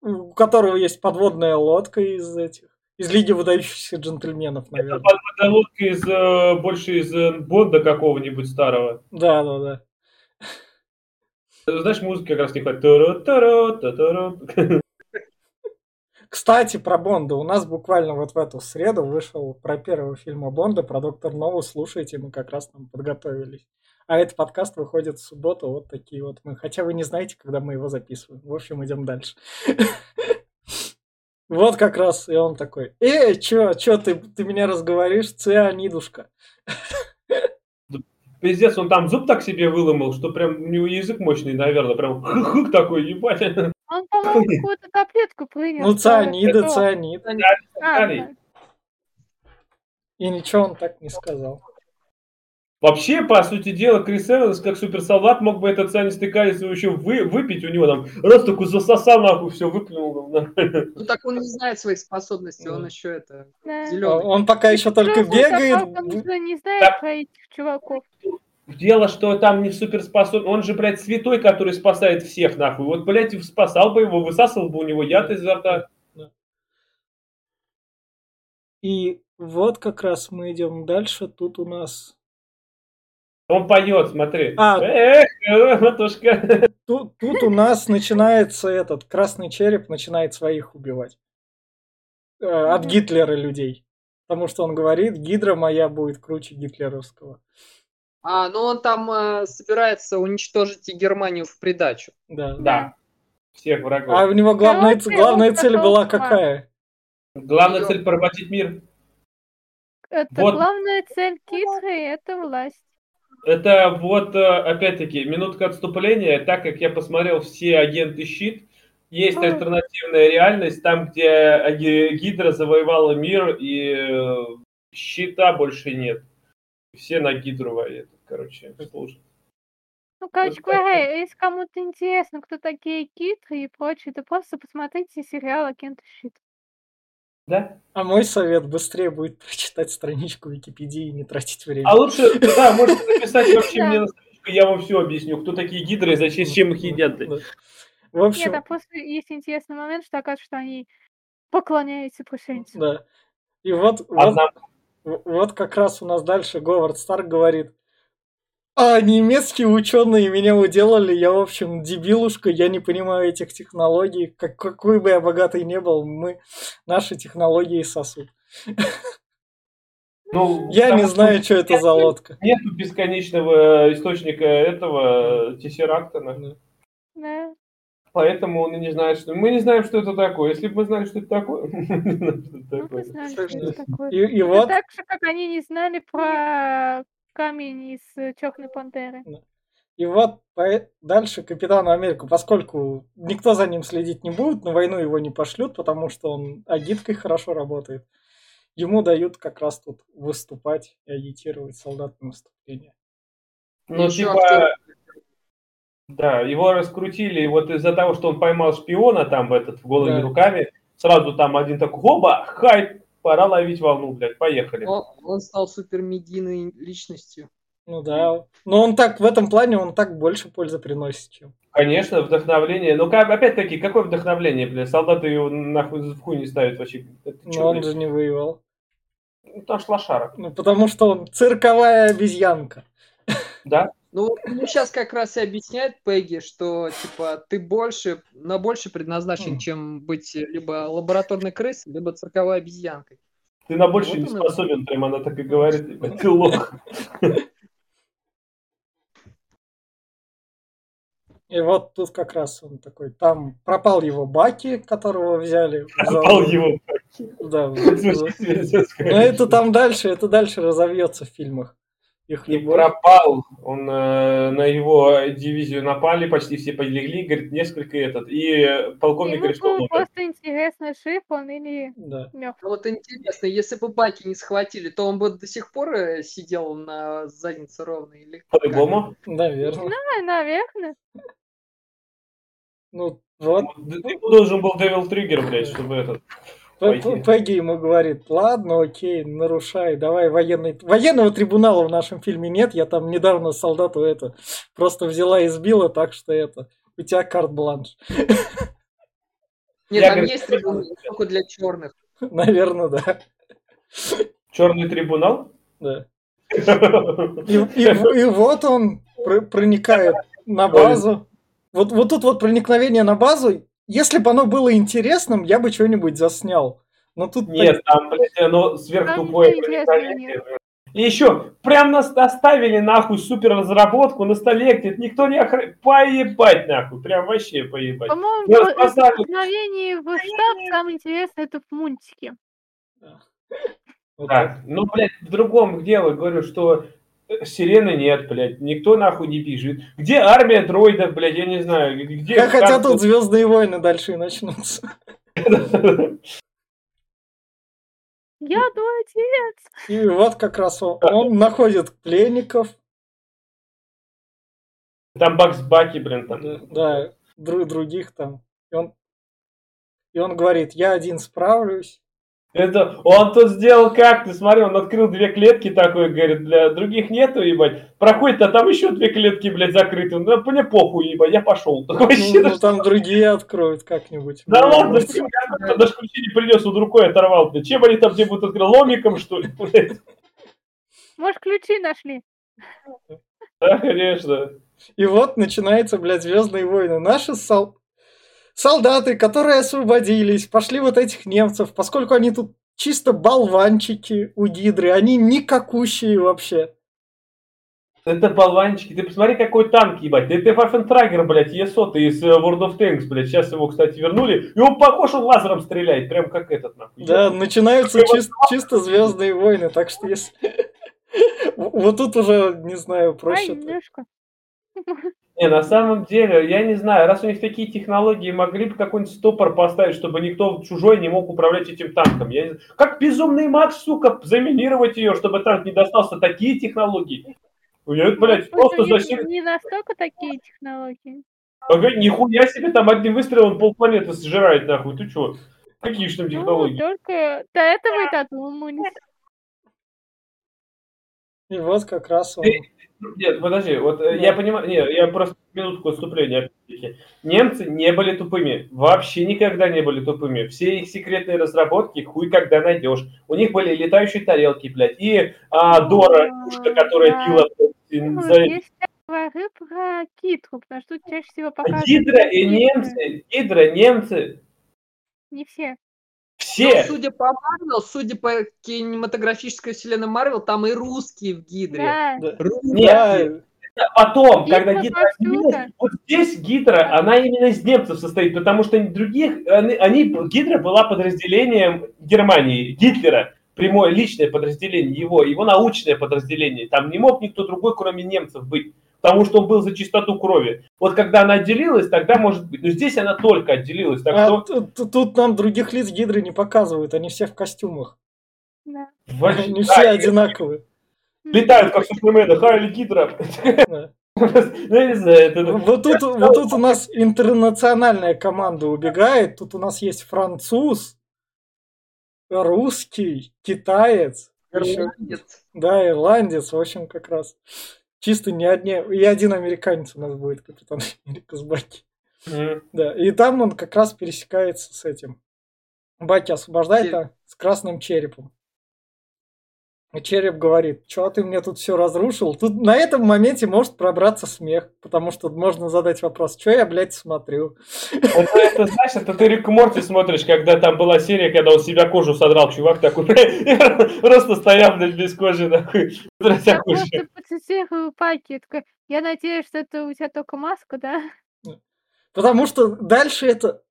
Speaker 1: у которого есть подводная лодка из этих, из Лиги выдающихся джентльменов,
Speaker 4: Это
Speaker 1: наверное.
Speaker 4: подводная лодка из, э, больше из э, Бонда какого-нибудь старого.
Speaker 1: Да, да, да.
Speaker 4: Знаешь, музыки как раз не хватит.
Speaker 1: Кстати, про Бонда. У нас буквально вот в эту среду вышел про первого фильма Бонда, про Доктор Нову. Слушайте, мы как раз там подготовились. А этот подкаст выходит в субботу. Вот такие вот мы. Хотя вы не знаете, когда мы его записываем. В общем, идем дальше. *laughs* Вот как раз, и он такой, э, чё, чё ты, ты меня разговоришь, цианидушка.
Speaker 4: Пиздец, он там зуб так себе выломал, что прям у него язык мощный, наверное, прям хык такой, ебать.
Speaker 2: Он, по-моему, какую-то таблетку принял.
Speaker 1: Ну, цианиды,
Speaker 2: что-
Speaker 1: цианид.
Speaker 2: А, да.
Speaker 1: И ничего он так не сказал.
Speaker 4: Вообще, по сути дела, Крис Эванс, как суперсолдат, мог бы этот цианистый калий свой еще вы, выпить у него там, раз такой засосал, нахуй, все выплюнул.
Speaker 3: Ну так он не знает своих способностей, он еще это
Speaker 2: Да.
Speaker 3: зеленый.
Speaker 1: Он пока еще только
Speaker 2: Просто он
Speaker 1: бегает.
Speaker 2: уже не знает про этих чуваков.
Speaker 4: Дело, что там не суперспособен, он же, блядь, святой, который спасает всех, нахуй. Вот, блядь, спасал бы его, высасывал бы у него яд изо рта.
Speaker 1: И вот как раз мы идем дальше. Тут у нас...
Speaker 4: Он поет, смотри.
Speaker 1: А.
Speaker 4: Эх, э, матушка.
Speaker 1: Тут, тут у нас начинается этот красный череп начинает своих убивать. Э, От. Гитлера людей. Потому что он говорит, гидра моя будет круче гитлеровского.
Speaker 3: А, ну он там э, собирается уничтожить и Германию в придачу.
Speaker 1: Да.
Speaker 4: Да. Всех врагов.
Speaker 1: А у него главная, ц-
Speaker 2: Короче,
Speaker 1: главная цель была какая?
Speaker 4: Главная
Speaker 3: Её.
Speaker 4: цель поработить мир.
Speaker 2: Это
Speaker 4: Вот.
Speaker 2: главная цель Китры – это власть.
Speaker 4: Это вот, э, опять-таки, минутка отступления. Так как я посмотрел все агенты щит, есть
Speaker 2: Ой.
Speaker 4: альтернативная реальность, там, где Ги- Гидра завоевала мир, и э, щита больше нет. Все на Гидру воюют, короче, служат.
Speaker 2: Ну, короче
Speaker 4: Вот так
Speaker 2: говоря, если кому-то интересно, кто такие Китры и прочее, то просто посмотрите сериал «Агент Щит».
Speaker 4: Да?
Speaker 1: А мой совет быстрее будет прочитать страничку Википедии и не тратить время.
Speaker 4: А лучше, да, можете написать вообще мне на страничку, я вам все объясню, кто такие Гидры и зачем, с чем их едят.
Speaker 1: В
Speaker 2: Нет,
Speaker 1: общем,
Speaker 2: а просто есть интересный момент, что оказывается, что они поклоняются пришельцам.
Speaker 1: да. И вот, вот,
Speaker 4: Одна
Speaker 1: в- вот как раз у нас дальше Говард Старк говорит, а немецкие ученые меня уделали, я, в общем, дебилушка, я не понимаю этих технологий, как, какой бы я богатый не был, мы наши технологии сосут.
Speaker 4: Ну,
Speaker 1: Я не знаю, что это за лодка.
Speaker 4: Нету бесконечного источника этого тессеракта. наверное.
Speaker 2: Да.
Speaker 4: Поэтому он и не знает, что... Мы не знаем, что это такое. Если бы мы знали, что это такое... *laughs* мы знаем, что это
Speaker 2: Ну, мы
Speaker 4: такое.
Speaker 2: знали, что
Speaker 3: Совершенно
Speaker 2: это такое.
Speaker 1: И, и
Speaker 2: Это
Speaker 1: вот,
Speaker 2: так же, как они не знали про камень из э, Черной Пантеры.
Speaker 1: и вот по- дальше Капитану Америку, поскольку никто за ним следить не будет, на войну его не пошлют, потому что он агиткой хорошо работает. Ему дают как раз тут выступать и агитировать солдат на наступление.
Speaker 4: Ну, типа... Да, его раскрутили, и вот из-за того, что он поймал шпиона там в этот в голыми
Speaker 1: Да.
Speaker 4: руками, сразу там один такой, оба, хайп, пора ловить волну, блядь, поехали.
Speaker 3: Он, он стал супермедийной личностью.
Speaker 1: Ну да. Но он так, в этом плане он так больше пользы приносит, чем.
Speaker 4: Конечно, вдохновление. Ну, как, опять-таки, какое вдохновление, блядь? Солдаты его нахуй в хуй не ставят вообще. Это
Speaker 1: Но
Speaker 4: чё,
Speaker 1: он
Speaker 4: блядь?
Speaker 1: же не воевал.
Speaker 4: Ну, там ж лошара.
Speaker 1: Ну, потому что он цирковая обезьянка.
Speaker 4: Да?
Speaker 3: Ну, ему сейчас как раз и объясняет Пегги, что, типа, ты больше, на больше предназначен,
Speaker 1: Хм.
Speaker 3: чем быть либо лабораторной крысой, либо цирковой обезьянкой.
Speaker 4: Ты на больше
Speaker 3: Вот
Speaker 4: не способен, прям она так и говорит. ебать, Ты лох.
Speaker 1: И вот тут как раз он такой, там пропал его Баки, которого взяли.
Speaker 4: Пропал
Speaker 1: залог.
Speaker 4: его.
Speaker 1: Да,
Speaker 4: звучит медицинское.
Speaker 1: Но это там дальше, это дальше разовьется в фильмах. Их
Speaker 4: Не
Speaker 1: любовь.
Speaker 4: пропал. Он э, на его дивизию напали, почти все полегли, говорит, несколько этот. И полковник
Speaker 2: Ему
Speaker 4: говорит, что он
Speaker 2: было
Speaker 4: умер.
Speaker 2: просто интересно, жив он или
Speaker 1: Да.
Speaker 2: мертв.
Speaker 3: Ну вот интересно, если бы Баки не схватили, то он бы до сих пор э, сидел на заднице ровно или?
Speaker 4: По-любому.
Speaker 1: Наверное.
Speaker 2: Да, наверное.
Speaker 1: Ну, вот.
Speaker 4: Ты должен был Devil Trigger, блядь, чтобы этот...
Speaker 1: Пегги ему говорит, ладно, окей, нарушай, давай военный... Военного трибунала в нашем фильме нет, я там недавно солдату это просто взяла и сбила, так что это... У тебя карт-бланш.
Speaker 3: Нет,
Speaker 4: Я,
Speaker 3: там
Speaker 4: говорит,
Speaker 3: есть трибуны только для черных.
Speaker 1: Наверное, да.
Speaker 4: Черный трибунал?
Speaker 1: да. *laughs* И, и- и вот он пр- проникает на базу. Вот, вот тут вот проникновение на базу. Если бы оно было интересным, я бы что-нибудь заснял. Но тут
Speaker 4: Нет, там, блядь, оно проникновение. И еще, прям нас оставили нахуй супер разработку на столе, где никто не охраняет. Поебать нахуй, прям вообще поебать.
Speaker 2: По-моему,
Speaker 4: спасали.
Speaker 2: мгновение в штаб самое интересное это в мультике.
Speaker 4: Так, ну, блядь, в другом дело говорю, что сирены нет, блядь, никто нахуй не бежит. Где армия дроидов, блядь, я не знаю, где...
Speaker 1: Как хотя
Speaker 4: как-
Speaker 1: тут Звездные войны дальше и начнутся.
Speaker 2: Я молодец!
Speaker 1: И вот как раз он, он находит пленников,
Speaker 4: Там Бакс Баки, блин, там.
Speaker 1: да, да, дру- других там. И он, и он говорит, я один справлюсь.
Speaker 4: Это он тут сделал как? Ты смотри, он открыл две клетки такой, говорит, для других нету, ебать. Проходит, а там еще две клетки, блядь, закрыты. Ну, мне похуй, ебать, я пошел. *laughs*
Speaker 1: Ну,
Speaker 4: Вообще,
Speaker 1: ну, там другие откроют как-нибудь.
Speaker 4: Да ладно,
Speaker 1: Может,
Speaker 4: блин, я даже ключи не принес, вот рукой оторвал. блядь. Чем они там тебе будут открыть? Ломиком, что ли? *laughs* блядь?
Speaker 2: Может, ключи нашли?
Speaker 4: Да, конечно.
Speaker 1: И вот начинается, блядь, Звездные войны. Наши сол- солдаты, которые освободились, пошли вот этих немцев, поскольку они тут чисто болванчики у Гидры, они никакущие вообще.
Speaker 4: Это болванчики. Ты посмотри, какой танк, ебать. Это Ваффентрагер, блядь, Е100 из э, World of Tanks, блядь. Сейчас его, кстати, вернули. И он похож, он лазером стреляет. Прям как этот, нахуй.
Speaker 1: Да, начинаются чис- чисто Звездные войны, так что если... *laughs* Вот тут уже, не знаю,
Speaker 2: Ай,
Speaker 1: проще. *laughs*
Speaker 4: Не, на самом деле, я не знаю, раз у них такие технологии, могли бы какой-нибудь стопор поставить, чтобы никто чужой не мог управлять этим танком. Я не знаю. Как безумный Макс, сука, заминировать ее, чтобы танк не достался. Такие технологии. Я, блядь,
Speaker 2: Может,
Speaker 4: просто засек...
Speaker 2: Не настолько такие технологии.
Speaker 4: Ага, нихуя себе, там одним выстрелом полпланеты сжирает, нахуй. Ты чё? Какие же там
Speaker 2: Ну,
Speaker 4: технологии?
Speaker 2: только до этого и додумались.
Speaker 1: И вот как раз он...
Speaker 4: Нет, подожди, вот э, я понимаю, нет, я просто минутку отступления. Немцы не были тупыми, вообще никогда не были тупыми. Все их секретные разработки хуй когда найдешь. У них были летающие тарелки, блядь, и а, Дора,
Speaker 2: А,
Speaker 4: пушка, которая
Speaker 2: да.
Speaker 4: била блядь,
Speaker 2: Ну,
Speaker 4: за-
Speaker 2: говорю про Китру, потому что тут чаще всего показывают...
Speaker 4: Гидра и немцы, Гидра, немцы.
Speaker 2: Не все.
Speaker 4: Все.
Speaker 3: Ну, судя по Марвел, судя по кинематографической вселенной Марвел, там и русские в Гидре.
Speaker 2: Да.
Speaker 1: Да.
Speaker 4: Нет,
Speaker 1: Да,
Speaker 4: Потом,
Speaker 2: Гидра
Speaker 4: когда Гидра вот здесь Гидра, она именно из немцев состоит, потому что других, они, они- Гидра была подразделением Германии, Гитлера, прямое личное подразделение его, его научное подразделение. Там не мог никто другой, кроме немцев, быть, потому что он был за чистоту крови. Вот когда она отделилась, тогда может быть. Но здесь она только отделилась, так
Speaker 1: А
Speaker 4: что
Speaker 1: тут, тут- нам других лиц Гидры не показывают, они все в костюмах.
Speaker 2: Да.
Speaker 4: вообще,
Speaker 1: Они
Speaker 4: да,
Speaker 1: все одинаковые.
Speaker 4: летают как Супермены, Хайли Гидра.
Speaker 1: Да. *laughs*
Speaker 4: Ну, я не знаю, это...
Speaker 1: Вот тут, вот тут у нас интернациональная команда убегает. Тут у нас есть француз, русский, китаец, еще,
Speaker 3: Ирландец.
Speaker 1: да, ирландец. В общем, как раз чисто не одни, и один американец у нас будет капитан Америка с Баки.
Speaker 4: М.
Speaker 1: Да, и там он как раз пересекается с этим. Баки освобождает
Speaker 3: Череп.
Speaker 1: а, с красным черепом. И череп говорит, что ты мне тут все разрушил. Тут на этом моменте может пробраться смех, потому что можно задать вопрос, что я, блядь, смотрю.
Speaker 4: Это, это, знаешь, это ты Рик Морти смотришь, когда там была серия, когда он себя кожу содрал, чувак такой, *laughs* просто стоял, блядь, без кожи. *laughs*
Speaker 2: Я просто Паки. такой, Я надеюсь, что это у тебя только маска, да?
Speaker 1: Потому что дальше это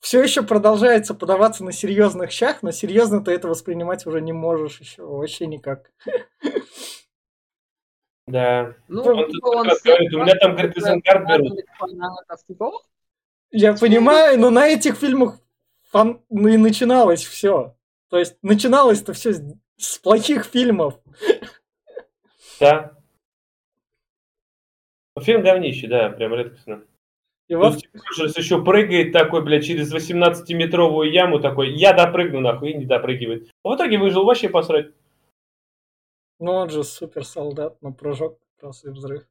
Speaker 1: все еще продолжается подаваться на серьезных щах, но серьезно ты это воспринимать уже не можешь еще вообще никак.
Speaker 4: Да.
Speaker 3: Ну,
Speaker 1: Он
Speaker 3: типа, он
Speaker 4: как раз
Speaker 3: всех
Speaker 4: говорит, у меня там, говорит, берут.
Speaker 3: типа, «О,
Speaker 1: Я понимаю, но на этих фильмах фан- ну и начиналось все. То есть начиналось-то все с, с плохих фильмов.
Speaker 4: Да. Ну, Фильм говнище, да, прям редкостно.
Speaker 1: И
Speaker 4: Стив Рогерс еще прыгает такой, блядь, через 18-метровую яму такой, я допрыгну, нахуй, и не допрыгивает. А в итоге выжил вообще посрать.
Speaker 1: Ну, он же супер солдат, но прыжок как раз и взрыв.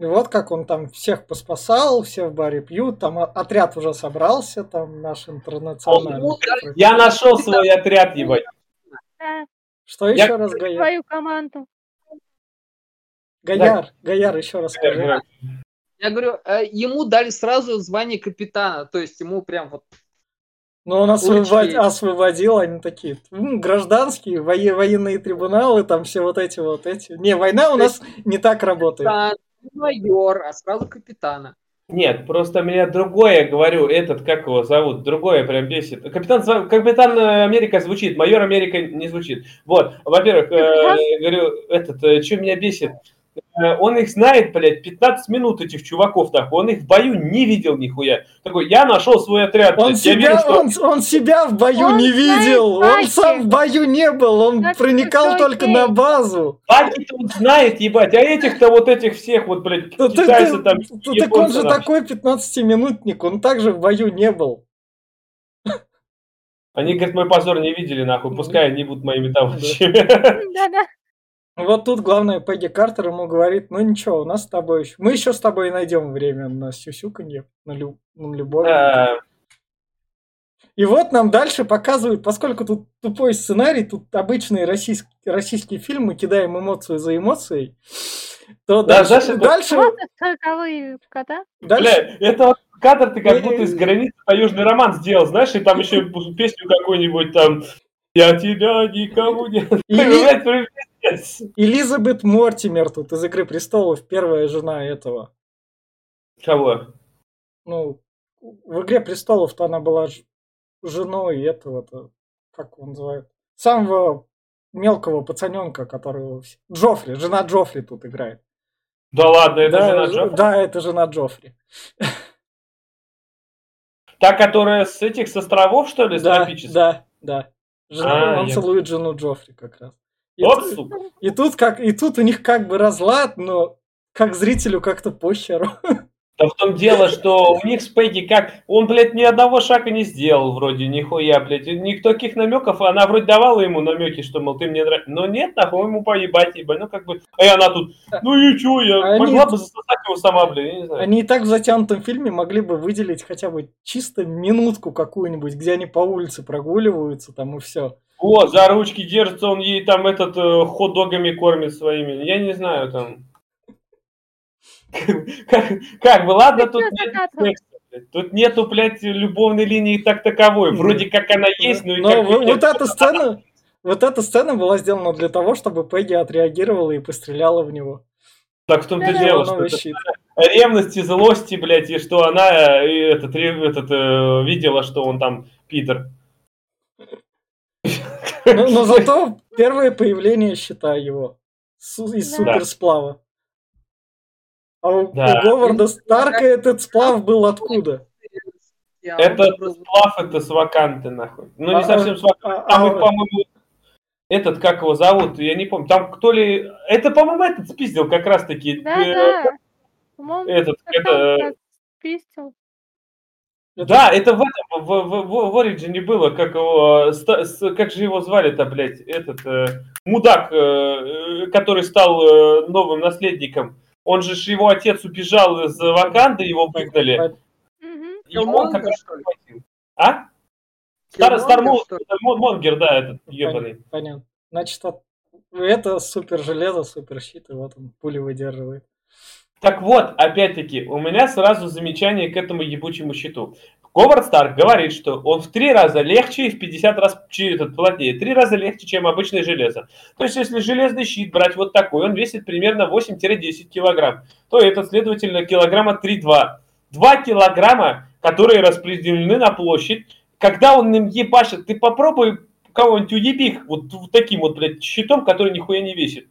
Speaker 1: И вот как он там всех поспасал, все в баре пьют, там отряд уже собрался, там наш интернациональный.
Speaker 3: О,
Speaker 4: Я нашел свой отряд, ебать.
Speaker 1: Что
Speaker 4: Я-
Speaker 1: еще раз, Гаяр?
Speaker 2: твою команду.
Speaker 1: Гаяр, Гаяр, еще раз скажи.
Speaker 3: Я говорю, э, ему дали сразу звание капитана, то есть ему прям вот
Speaker 1: Но он освободил, они такие, «М, гражданские, воe- военные трибуналы, там все вот эти вот эти. Не, война у нас не так работает.
Speaker 3: капитан, майор, а сразу капитана.
Speaker 4: Нет, просто меня другое, говорю, этот, как его зовут, другое прям бесит. Капитан, Капитан э, Америка звучит, майор Америка не звучит. Вот, во-первых, э, говорю, этот, что меня бесит, Э, он их знает, блядь, 15 минут этих чуваков, так, он их в бою не видел нихуя. Такой, я нашел свой отряд,
Speaker 1: Он себя,
Speaker 4: вижу, что...
Speaker 1: он, он себя в бою
Speaker 2: Он
Speaker 1: не видел, он сам в бою не был, он
Speaker 2: Так
Speaker 1: проникал только
Speaker 2: окей.
Speaker 1: на базу.
Speaker 4: Баки-то он знает, ебать, а этих-то вот этих всех вот, блядь,
Speaker 1: Ну,
Speaker 4: китайцы
Speaker 1: ты-
Speaker 4: там...
Speaker 1: ну, так он же такой 15-минутник, он также в бою не был.
Speaker 4: Они, говорят, мой позор не видели, нахуй, пускай они будут моими товарищами. *laughs*
Speaker 2: Да-да.
Speaker 1: Вот тут главное Пегги Картер ему говорит, ну ничего, у нас с тобой еще... Мы еще с тобой найдем время на сюсюканье, на, лю- на любовь.
Speaker 4: Да.
Speaker 1: И вот нам дальше показывают, поскольку тут тупой сценарий, тут обычные российские, российские фильмы, кидаем эмоцию за эмоцией, то
Speaker 4: Да,
Speaker 1: дальше, дальше, дальше-
Speaker 4: Бля, это вот кадр ты как будто из границы таежный роман сделал, знаешь, и там еще песню какую-нибудь там «Я тебя никому не...»
Speaker 1: Элизабет Мортимер тут из «Игры престолов», первая жена этого.
Speaker 4: Кого?
Speaker 1: Ну, в «Игре престолов»-то она была женой этого-то, как его называют, самого мелкого пацаненка, которого... Джоффри, жена Джоффри тут играет.
Speaker 4: Да ладно, это
Speaker 1: да,
Speaker 4: жена
Speaker 1: ж-
Speaker 4: Джо?
Speaker 1: да, это жена Джоффри. *laughs*
Speaker 4: Та, которая с этих, с островов, что ли, с
Speaker 1: Да,
Speaker 4: тропических?
Speaker 1: да, да. Жена,
Speaker 4: А,
Speaker 1: он
Speaker 4: я-
Speaker 1: целует жену Джоффри как раз. И,
Speaker 4: Вот,
Speaker 1: т-
Speaker 4: сука.
Speaker 1: и тут как, и тут у них как бы разлад, но как зрителю как-то похеру.
Speaker 4: Да в том дело, что у них с Пегги как... Он, блядь, ни одного шага не сделал вроде, нихуя, блядь. И Никаких намеков, она вроде давала ему намеки, что, мол, ты мне нравишься. Но нет, нахуй ему поебать, ебать. Ну, как бы... А и она тут, ну и чё, я
Speaker 1: Они-
Speaker 4: могла бы засосать его сама, блядь, я не знаю.
Speaker 1: Они и так в затянутом фильме могли бы выделить хотя бы чисто минутку какую-нибудь, где они по улице прогуливаются, там и все.
Speaker 4: Вот, за ручки держится, он ей там этот э, хот-догами кормит своими. Я не знаю, там... Как, как бы, ладно, тут нет. Тут нету, блядь, любовной линии так таковой. Вроде как она есть, но и
Speaker 1: Но
Speaker 4: как
Speaker 1: вот, эта сцена, вот эта сцена была сделана для того, чтобы Пегги отреагировала и постреляла в него.
Speaker 4: Так в том-то дело, что ревности, злости, блядь, и что она э, и этот, этот, э, видела, что он там пидор.
Speaker 1: Но, но зато первое появление щита его су- из
Speaker 2: Да.
Speaker 1: суперсплава. А у,
Speaker 4: Да.
Speaker 1: у Говарда Старка этот сплав был откуда?
Speaker 4: Это сплав, это с Ваканты, нахуй. Ну, не
Speaker 1: А,
Speaker 4: совсем с Ваканты.
Speaker 1: А-
Speaker 4: Там
Speaker 1: а-
Speaker 4: их, по-моему, этот, как его зовут, я не помню. Там кто ли... Это, по-моему, этот спиздил как раз-таки. э,
Speaker 2: Да-да. По-моему,
Speaker 4: Этот, это...
Speaker 2: так спистил.
Speaker 1: Это-
Speaker 4: Да, это в этом, в, в, в, в Origin было, как его, как же его звали-то, блядь, этот, э, мудак, э, э, который стал э, новым наследником. Он же, ж его отец убежал из Ваканды, его выгнали. И он как раз. А? Стар,
Speaker 3: Киллмонгер,
Speaker 4: Стармон,
Speaker 3: что ли?
Speaker 4: Монгер, да, этот ебаный.
Speaker 1: Понятно. Значит, это супер железо, супер щит, и вот он пули выдерживает.
Speaker 4: Так вот, опять-таки, у меня сразу замечание к этому ебучему щиту. Говард Старк говорит, что он в три раза легче и в 50 раз этот, плотнее. Три раза легче, чем обычное железо. То есть, если железный щит брать вот такой, он весит примерно 8-10 килограмм, то это, следовательно, килограмма 3-2. 2 килограмма, которые распределены на площадь. Когда он им ебашит, ты попробуй кого-нибудь уеби вот, вот таким вот, блядь, щитом, который нихуя не весит.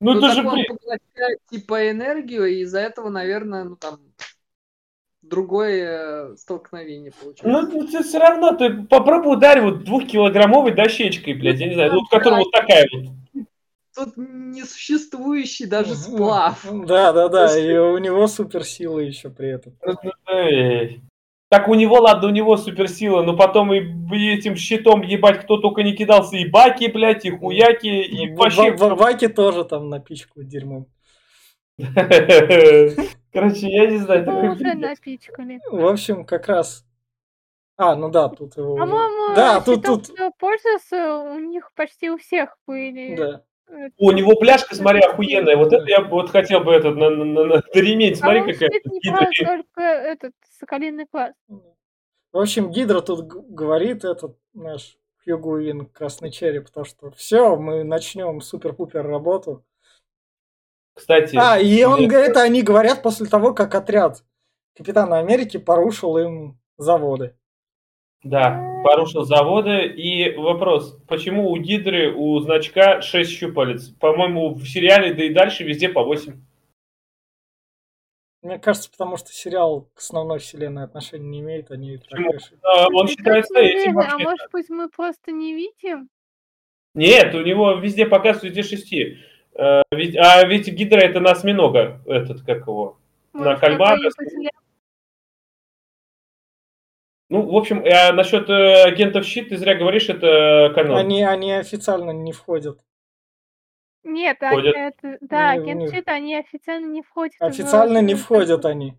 Speaker 4: Ну,
Speaker 3: Ну,
Speaker 4: это же,
Speaker 3: он поглощает, типа энергию, и из-за этого, наверное, ну там другое э, столкновение получается.
Speaker 4: Ну, ты все равно, ты попробуй ударь вот двухкилограммовой дощечкой, блядь, я не знаю, ну, вот которая вот такая вот.
Speaker 3: Тут несуществующий даже сплав.
Speaker 1: Да, да, да, и у него суперсила еще при этом.
Speaker 4: Так у него, ладно, у него суперсила, но потом и этим щитом ебать кто только не кидался, и баки, блядь, и хуяки, и вообще...
Speaker 1: в- в- Ваки тоже там напичкают дерьмом.
Speaker 4: Короче, я не знаю, такой
Speaker 2: уже напичкали.
Speaker 1: В общем, как раз... А, ну да, тут его...
Speaker 2: По-моему,
Speaker 1: Да, тут, тут...
Speaker 2: кто пользовался, у них почти у всех были.
Speaker 1: Да.
Speaker 2: э,
Speaker 4: У него пляшка, смотри, охуенная. Вот это я бы вот хотел бы этот на, на, на, на ремень, смотри, какая.
Speaker 2: только этот соколиный класс.
Speaker 1: В общем, Гидра тут говорит, этот наш Хьюго Уин, Красный Череп, то, что все, мы начнем супер-пупер работу.
Speaker 4: Кстати,
Speaker 1: А, и он,
Speaker 4: мне-
Speaker 1: это они говорят после того, как отряд Капитана Америки порушил им заводы.
Speaker 4: Да, порушил заводы. И вопрос, почему у Гидры, у значка 6 щупалец? По-моему, в сериале, да и дальше везде по 8.
Speaker 1: Мне кажется, потому что сериал к основной вселенной отношения не имеет, они так
Speaker 4: Почему? А, Он считается этим?
Speaker 2: А может быть, мы просто не видим?
Speaker 4: Нет, у него везде показывают везде 6. А ведь Гидра это на осьминога, этот, как его. На
Speaker 2: Может,
Speaker 4: кальмара, скажем.
Speaker 2: ля-
Speaker 4: Ну, в общем, а насчет э, агентов щит, ты зря говоришь, это канал.
Speaker 1: Они, они официально не входят.
Speaker 2: Нет, а-
Speaker 4: Входят?
Speaker 2: это, да,
Speaker 1: Не-
Speaker 2: агент
Speaker 1: не-
Speaker 2: щит, они официально не входят. в-
Speaker 1: Официально не
Speaker 2: в-
Speaker 1: входят они.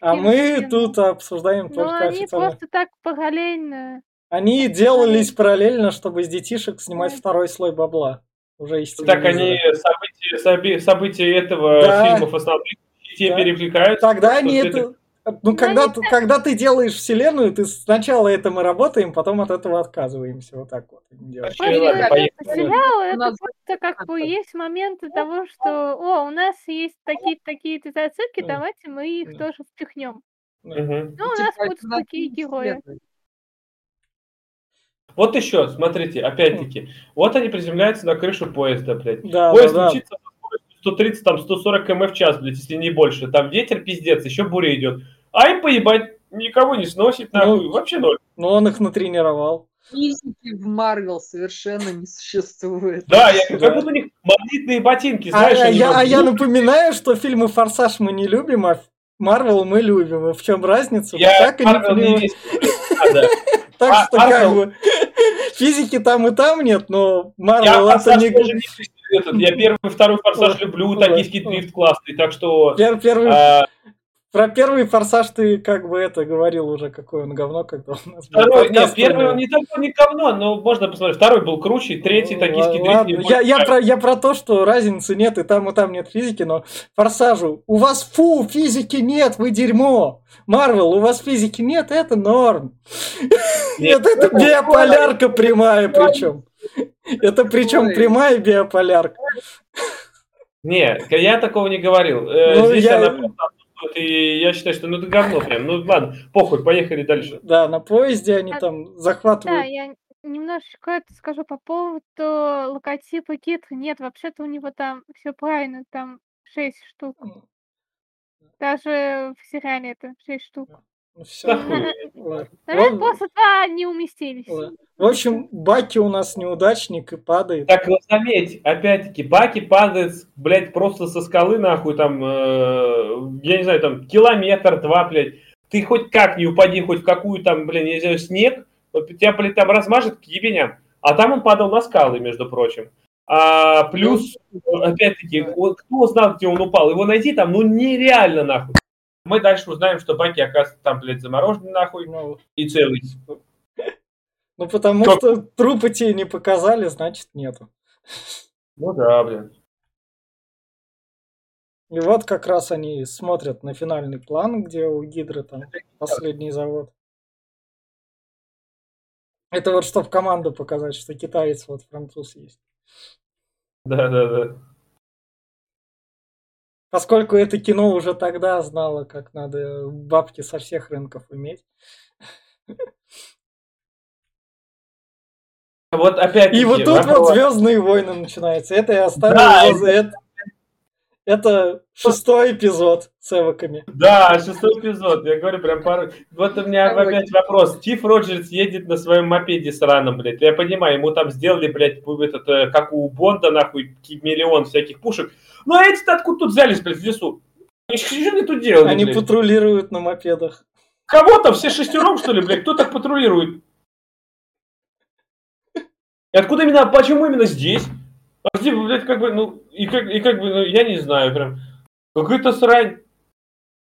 Speaker 1: А мы тут обсуждаем
Speaker 2: Но
Speaker 1: только
Speaker 2: они
Speaker 1: официально.
Speaker 2: просто так параллельно.
Speaker 1: Они делались параллельно, чтобы из детишек снимать
Speaker 2: Да.
Speaker 1: второй слой бабла. Уже из
Speaker 4: Так
Speaker 1: телевизора.
Speaker 4: они события, события этого
Speaker 1: Да.
Speaker 4: фильмов основных те
Speaker 1: Да.
Speaker 4: перекликаются.
Speaker 1: Тогда они
Speaker 4: это-
Speaker 1: это... Ну, когда, ты, когда ты делаешь вселенную, ты сначала это мы работаем, потом от этого отказываемся. Вот так вот
Speaker 4: поехали.
Speaker 2: сериал, это просто как бы есть моменты того, что, о, у нас есть такие-то такие-то зацепки, давайте мы их тоже впихнем.
Speaker 4: Мгм.
Speaker 2: Ну, у
Speaker 3: Типа
Speaker 2: нас будут такие герои.
Speaker 4: Вот еще, смотрите, опять-таки. Вот они приземляются на крышу поезда, блядь.
Speaker 1: Да,
Speaker 4: Поезд
Speaker 1: да, да.
Speaker 4: мчится скоростью 130, там, 140 км в час, блядь, если не больше. Там ветер пиздец, еще буря идет. А им поебать, никого не сносит, нахуй.
Speaker 1: Ну,
Speaker 4: Вообще ноль.
Speaker 1: Но он их натренировал.
Speaker 3: Физики в Марвел совершенно не существует.
Speaker 4: Да, я,
Speaker 1: Да.
Speaker 4: как будто у них магнитные ботинки,
Speaker 1: А,
Speaker 4: знаешь,
Speaker 1: а
Speaker 4: они
Speaker 1: я, а я напоминаю, что фильмы «Форсаж» мы не любим, а Марвел мы любим. И в чем разница?
Speaker 4: Я
Speaker 1: так и не. *laughs* Так
Speaker 4: А-
Speaker 1: что как бы физики там и там нет, но Марвел это не...
Speaker 4: этот, Я первый, второй форсаж люблю, токийский дрифт классный, так что...
Speaker 1: Пер- Первый,
Speaker 4: а,
Speaker 1: Про первый форсаж ты как бы это говорил уже, какое он говно, когда у нас был
Speaker 4: Второй,
Speaker 1: подкаст про
Speaker 4: первый он не такой не говно, но можно посмотреть. Второй был круче, третий
Speaker 1: Ну,
Speaker 4: токийский
Speaker 1: ла-
Speaker 4: дрифт.
Speaker 1: ладно.
Speaker 4: мне
Speaker 1: Я, я, про, я про то, что разницы нет, и там, и там нет физики, но форсажу. У вас фу, физики нет, вы дерьмо. Марвел, у вас физики нет, это норм. Нет, *laughs* это биополярка прямая причем. *laughs* Это причем прямая биополярка.
Speaker 4: Не, я такого не говорил. Э,
Speaker 1: Ну,
Speaker 4: Здесь
Speaker 1: я-
Speaker 4: она просто отсутствует, и я считаю, что ну это говно прям. Ну ладно, похуй, поехали дальше.
Speaker 1: Да, на поезде они
Speaker 2: А,
Speaker 1: там
Speaker 2: Да,
Speaker 1: захватывают.
Speaker 2: я немножечко это скажу по поводу логотипа Кит. Нет, вообще-то у него там все правильно, там 6 штук. Даже в сериале это 6 штук.
Speaker 1: Ну,
Speaker 4: хуй.
Speaker 1: Ладно.
Speaker 2: Наверное, просто два не уместились.
Speaker 1: ладно. В общем, Баки у нас неудачник и падает.
Speaker 4: Так вот заметь, опять-таки, Баки падает, блядь, просто со скалы, нахуй, там, э, я не знаю, там, километр, два, блядь. Ты хоть как не упади, хоть в какую там, блин, я не знаю, снег, вот тебя, блядь, там размажет к ебеням. А там он падал на скалы, между прочим. А, плюс, опять-таки, вот кто знал, где он упал? Его найти там, ну, нереально, нахуй. Мы дальше узнаем, что Баки, оказывается, там, блядь, замороженный, нахуй,
Speaker 1: Ну,
Speaker 4: и целый.
Speaker 1: ну, потому что трупы тебе не показали, значит нету.
Speaker 4: Ну да, блин.
Speaker 1: И вот как раз они смотрят на финальный план, где у Гидры там последний завод. Это вот чтобы команду показать, что китаец вот француз есть.
Speaker 4: Да-да-да.
Speaker 1: Поскольку это кино уже тогда знало, как надо бабки со всех рынков иметь.
Speaker 4: Вот опять
Speaker 1: И вот тут вот Звездные войны начинаются. Это я оставил
Speaker 4: Да,
Speaker 1: это. Это шестой эпизод с эвоками.
Speaker 4: Да, шестой эпизод. Я говорю прям пару... Вот у меня опять вопрос. Стив Роджерс едет на своем мопеде сраном, блядь. Я понимаю, ему там сделали, блядь, этот, э, как у Бонда, нахуй, миллион всяких пушек. Ну а эти-то откуда тут взялись, блядь, в лесу? Они Что они тут делали,
Speaker 1: Они
Speaker 4: блядь?
Speaker 1: патрулируют на мопедах.
Speaker 4: Кого там? Все шестером, что ли, блядь? Кто так патрулирует? И откуда именно, почему именно здесь? А где, блядь, как бы, ну, и как, и как бы, ну, я не знаю, прям, какой-то срань.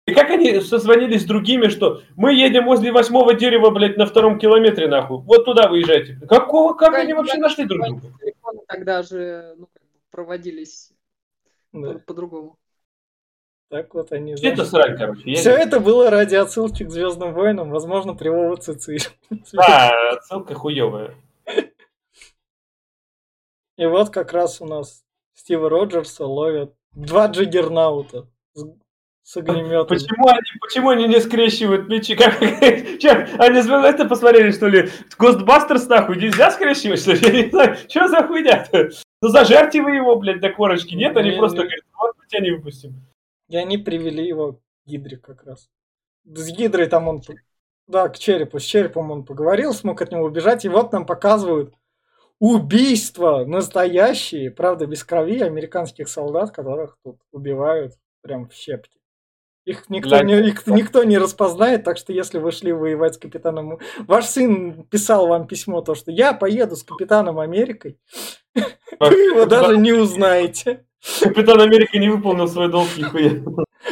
Speaker 4: И как они созвонились с другими, что мы едем возле восьмого дерева, блядь, на втором километре, нахуй. Вот туда выезжайте. Какого, как они вообще нашли друг друга?
Speaker 3: Телефоны тогда же ну, проводились
Speaker 1: Да.
Speaker 3: по- по-другому.
Speaker 1: Так вот они.
Speaker 4: Что это срань, короче?
Speaker 1: Все
Speaker 4: не-
Speaker 1: это было ради отсылки к Звездным войнам, возможно, привова ЦЦИ.
Speaker 4: Да, отсылка хуевая.
Speaker 1: И вот как раз у нас Стива Роджерса ловят два джиггернаута с, с огнеметами.
Speaker 4: Почему они, почему они не скрещивают мечи? *laughs* Как, Чё, они с- это посмотрели, что ли? Гостбастерс нахуй нельзя скрещивать, что ли? *laughs* Я не знаю, что за хуйня Ну зажарьте вы его, блядь, до корочки. Нет, они
Speaker 1: Не,
Speaker 4: просто
Speaker 1: не.
Speaker 4: говорят, вот мы тебя не выпустим.
Speaker 1: И они привели его к Гидре как раз. С Гидрой там он... Да, к черепу. С черепом он поговорил, смог от него убежать. И вот нам показывают убийства настоящие, правда, без крови, американских солдат, которых тут убивают прям в щепки. Их никто,
Speaker 4: Для-
Speaker 1: не, их никто не распознает, так что если вы шли воевать с капитаном... Ваш сын писал вам письмо, то, что я поеду с капитаном Америкой, *laughs* вы его даже не узнаете.
Speaker 4: Капитан Америка не выполнил свой долг, нихуя.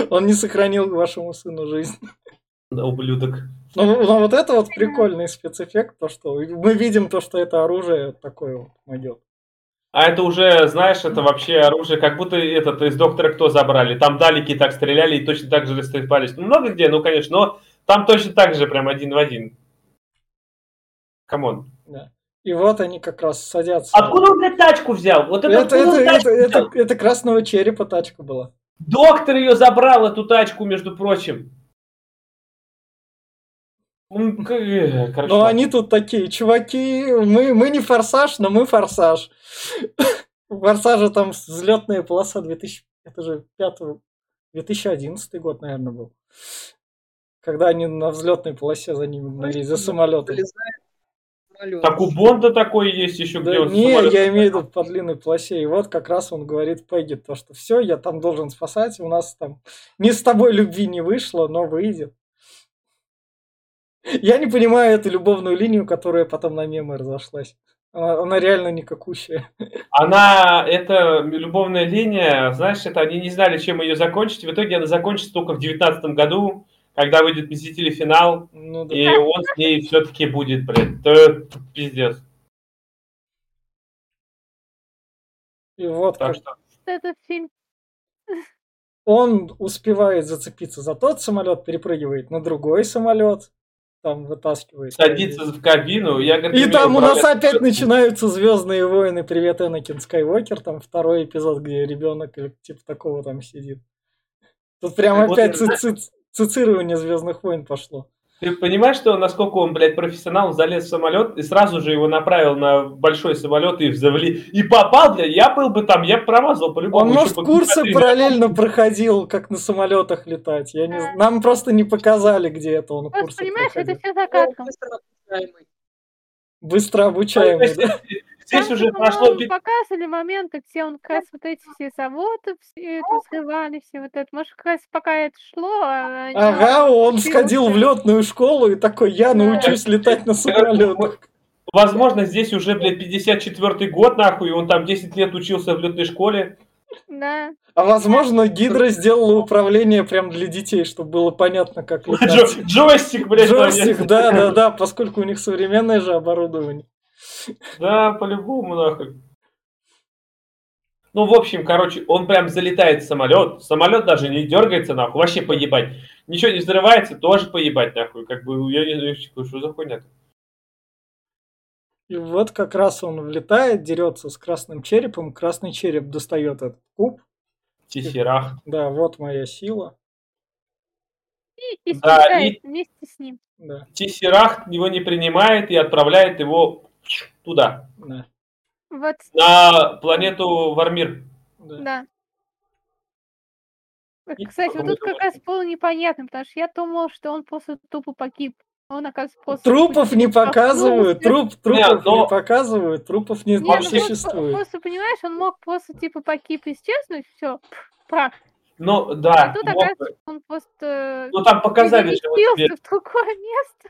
Speaker 1: Он не сохранил вашему сыну жизнь.
Speaker 4: Да, ублюдок.
Speaker 1: Ну, ну, вот это вот прикольный спецэффект, то, что мы видим то, что это оружие такое вот могет.
Speaker 4: А это уже, знаешь, это вообще оружие, как будто этот из Доктора Кто забрали. Там далеки так стреляли и точно так же рассыпались. Ну, много где, ну, конечно, но там точно так же, прям один в один. Come on.
Speaker 1: Да. И вот они как раз садятся.
Speaker 4: Откуда он, блядь, тачку взял? Вот это,
Speaker 1: Это, это, это, это,
Speaker 4: взял?
Speaker 1: это красного черепа тачка была.
Speaker 4: Доктор ее забрал, эту тачку, между прочим. Ну, э, короче,
Speaker 1: Но
Speaker 4: ладно.
Speaker 1: они тут такие, чуваки, мы, мы не форсаж, но мы форсаж. *laughs* У форсажа там взлетная полоса 2000, это же 5, 2011 год, наверное, был. Когда они на взлетной полосе за ними гнались, за самолетом.
Speaker 3: Залезает в самолет.
Speaker 4: Так у Бонда такой есть еще,
Speaker 1: Да
Speaker 4: где он
Speaker 1: не, я имею в виду по длинной полосе. И вот как раз он говорит Пегги, то, что все, я там должен спасать, у нас там не с тобой любви не вышло, но выйдет. Я не понимаю эту любовную линию, которая потом на мемы разошлась. Она, она реально никакущая.
Speaker 4: Она, это любовная линия, знаешь, это они не знали, чем ее закончить. В итоге она закончится только в девятнадцатом году, когда выйдет «Мстители. Финал»,
Speaker 1: Ну да.
Speaker 4: и он с ней все-таки будет, блядь. То пиздец.
Speaker 1: И вот
Speaker 4: Так
Speaker 1: как
Speaker 4: что
Speaker 2: Этот фильм.
Speaker 1: он успевает зацепиться за тот самолет, перепрыгивает на другой самолет, там вытаскивает.
Speaker 4: садиться в кабину, я говорю,
Speaker 1: И там у нас опять начинаются Звездные войны. Привет, Энакин Скайуокер. Там второй эпизод, где ребенок или типа такого там сидит. Тут прям опять цицирование Звездных войн пошло.
Speaker 4: Ты понимаешь, что насколько он, блядь, профессионал, Он залез в самолет и сразу же его направил на большой самолет и завали. И попал, блядь, я был бы там, я бы промазал по-любому.
Speaker 1: Он, может, курсы параллельно проходил, как на самолетах летать. Я не... Нам просто не показали, где это он
Speaker 2: Просто
Speaker 1: курсы
Speaker 2: понимаешь, это
Speaker 1: проходил.
Speaker 2: все загадка.
Speaker 1: Быстро обучаемый,
Speaker 4: есть
Speaker 1: да?
Speaker 4: Здесь
Speaker 2: Там,
Speaker 4: уже
Speaker 2: по-моему,
Speaker 4: прошло...
Speaker 2: показывали моменты, где он как раз вот эти все заводы все это срывали, все вот это. Может, как раз пока это шло, а они
Speaker 1: Ага, он сходил в летную школу и такой, я
Speaker 2: Да.
Speaker 1: научусь летать на самолетах.
Speaker 4: Возможно, здесь уже, блядь, 54-й год, нахуй, и он там 10 лет учился в летной школе.
Speaker 2: Да.
Speaker 1: А возможно, Гидра сделала управление прям для детей, чтобы было понятно, как *laughs* летать.
Speaker 4: Джо- Джойстик, блядь,
Speaker 1: Джойстик, да, да, да, поскольку у них современное же оборудование.
Speaker 4: Да, по-любому, нахуй. Ну, в общем, короче, он прям залетает в самолет. Самолет даже не дергается, нахуй. Вообще поебать. Ничего не взрывается, тоже поебать, нахуй. Как бы, я не знаю, что за хуйня
Speaker 1: И вот как раз он влетает, дерется с красным черепом, красный череп достает этот куб.
Speaker 4: Тесерах.
Speaker 1: Да, вот моя сила.
Speaker 2: И, и
Speaker 4: Да, и-
Speaker 2: вместе с ним.
Speaker 1: Да,
Speaker 4: Тесерах его не принимает и отправляет его туда,
Speaker 1: да,
Speaker 2: Вот,
Speaker 4: на планету Вармир.
Speaker 1: да.
Speaker 2: да. Кстати, вот тут как раз было непонятно, потому что я думал, что он просто тупо погиб. А Он, оказывается, после
Speaker 1: Трупов не показывают, труп, трупов
Speaker 4: но-
Speaker 1: не показывают, трупов не,
Speaker 2: Не, ну
Speaker 1: существует.
Speaker 2: просто, понимаешь, он мог просто, типа, погиб, исчезнуть, все, прах.
Speaker 4: Ну,
Speaker 2: А
Speaker 4: да,
Speaker 2: тут,
Speaker 4: мог
Speaker 2: оказывается, он просто
Speaker 4: Ну, там показали вот тебе-
Speaker 2: переместился в другое место.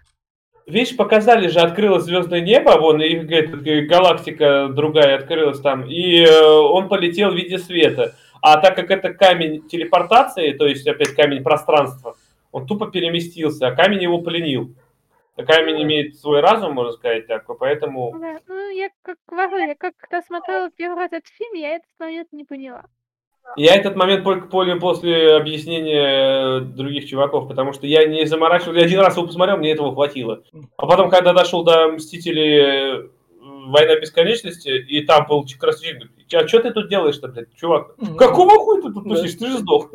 Speaker 4: Видишь, показали же, открылось звездное небо, вон, и говорит, галактика другая открылась там, и э, он полетел в виде света. А так как это камень телепортации, то есть опять камень пространства, он тупо переместился, а камень его пленил. А камень имеет свой разум, можно сказать так, поэтому...
Speaker 2: Да, ну, я как я как когда смотрела первый раз этот фильм, я этот момент не поняла.
Speaker 4: Я этот момент только понял после объяснения э, других чуваков, потому что я не заморачивал, я один раз его посмотрел, мне этого хватило. А потом, когда дошел до Мстителей э, Война бесконечности, и там был красивый, говорит, а что ты тут делаешь-то, блядь, чувак? Какого хуя ты тут тусишь? Ты же сдох.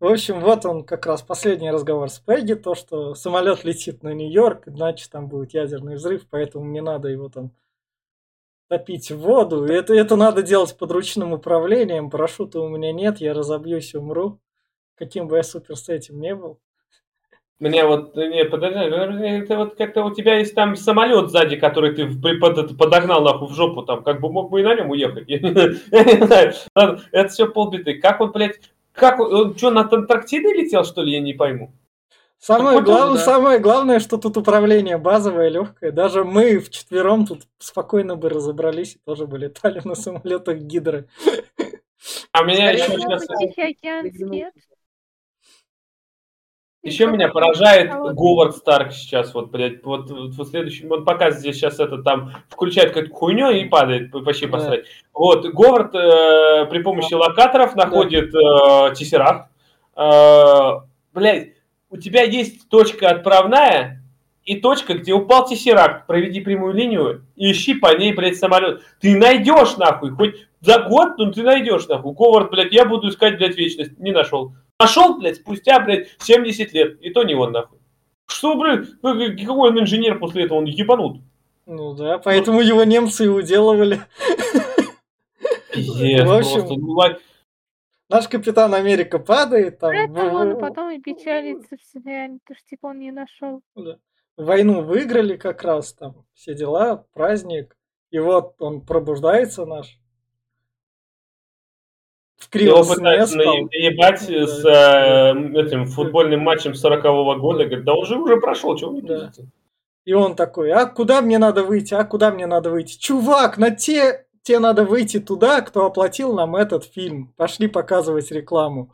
Speaker 1: В общем, вот он как раз последний разговор с Пегги, то, что самолет летит на Нью-Йорк, иначе там будет ядерный взрыв, поэтому не надо его там топить воду. Это, это надо делать под ручным управлением. Парашюта у меня нет, я разобьюсь умру. Каким бы я супер с этим не был.
Speaker 4: Мне вот, не, подожди, это вот как-то у тебя есть там самолет сзади, который ты под- подогнал нахуй в жопу, там, как бы мог бы и на нем уехать. *laughs* Я не знаю. Это все полбиты. Как он, блядь, как он, он что, на Антарктиды летел, что ли, я не пойму.
Speaker 1: Самое,
Speaker 4: он,
Speaker 1: главное,
Speaker 4: да.
Speaker 1: самое главное, что тут управление базовое, легкое. Даже мы вчетвером тут спокойно бы разобрались и тоже бы летали на самолетах Гидры.
Speaker 4: А меня еще сейчас...
Speaker 3: это-
Speaker 2: Тихий океанский.
Speaker 4: Еще меня поражает Говард Старк сейчас, вот, блядь, вот, вот в следующем, он показывает здесь сейчас это там, включает какую-то хуйню и падает, вообще
Speaker 1: Да.
Speaker 4: посрать. Вот, Говард э, при помощи локаторов находит э, тессеракт. Э, блядь, у тебя есть точка отправная и точка, где упал тессеракт. Проведи прямую линию и ищи по ней, блядь, самолет. Ты найдешь, нахуй, хоть за год, ну ты найдешь, нахуй. Говард, блядь, я буду искать, блядь, вечность. Не нашел. Нашел, блядь, спустя, блядь, 70 лет. И то не он, нахуй. Что, блядь, ну, какой он инженер после этого? Он ебанут.
Speaker 1: Ну да, поэтому его немцы и уделывали.
Speaker 4: Пиздец,
Speaker 1: общем,
Speaker 4: просто, ну.
Speaker 1: Наш капитан Америка падает, там
Speaker 2: Поэтому он
Speaker 1: в-
Speaker 2: потом и печалится в сериале, потому что типа он не нашел.
Speaker 1: войну выиграли как раз, там все дела, праздник. И вот он пробуждается наш. В
Speaker 4: Его пытаются наебать
Speaker 1: Да.
Speaker 4: с э, этим футбольным матчем 40 года. Говорит, да он же уже прошел, чего вы не
Speaker 1: Да. И он такой, а куда мне надо выйти, а куда мне надо выйти? Чувак, на те, тебе надо выйти туда, кто оплатил нам этот фильм. Пошли показывать рекламу.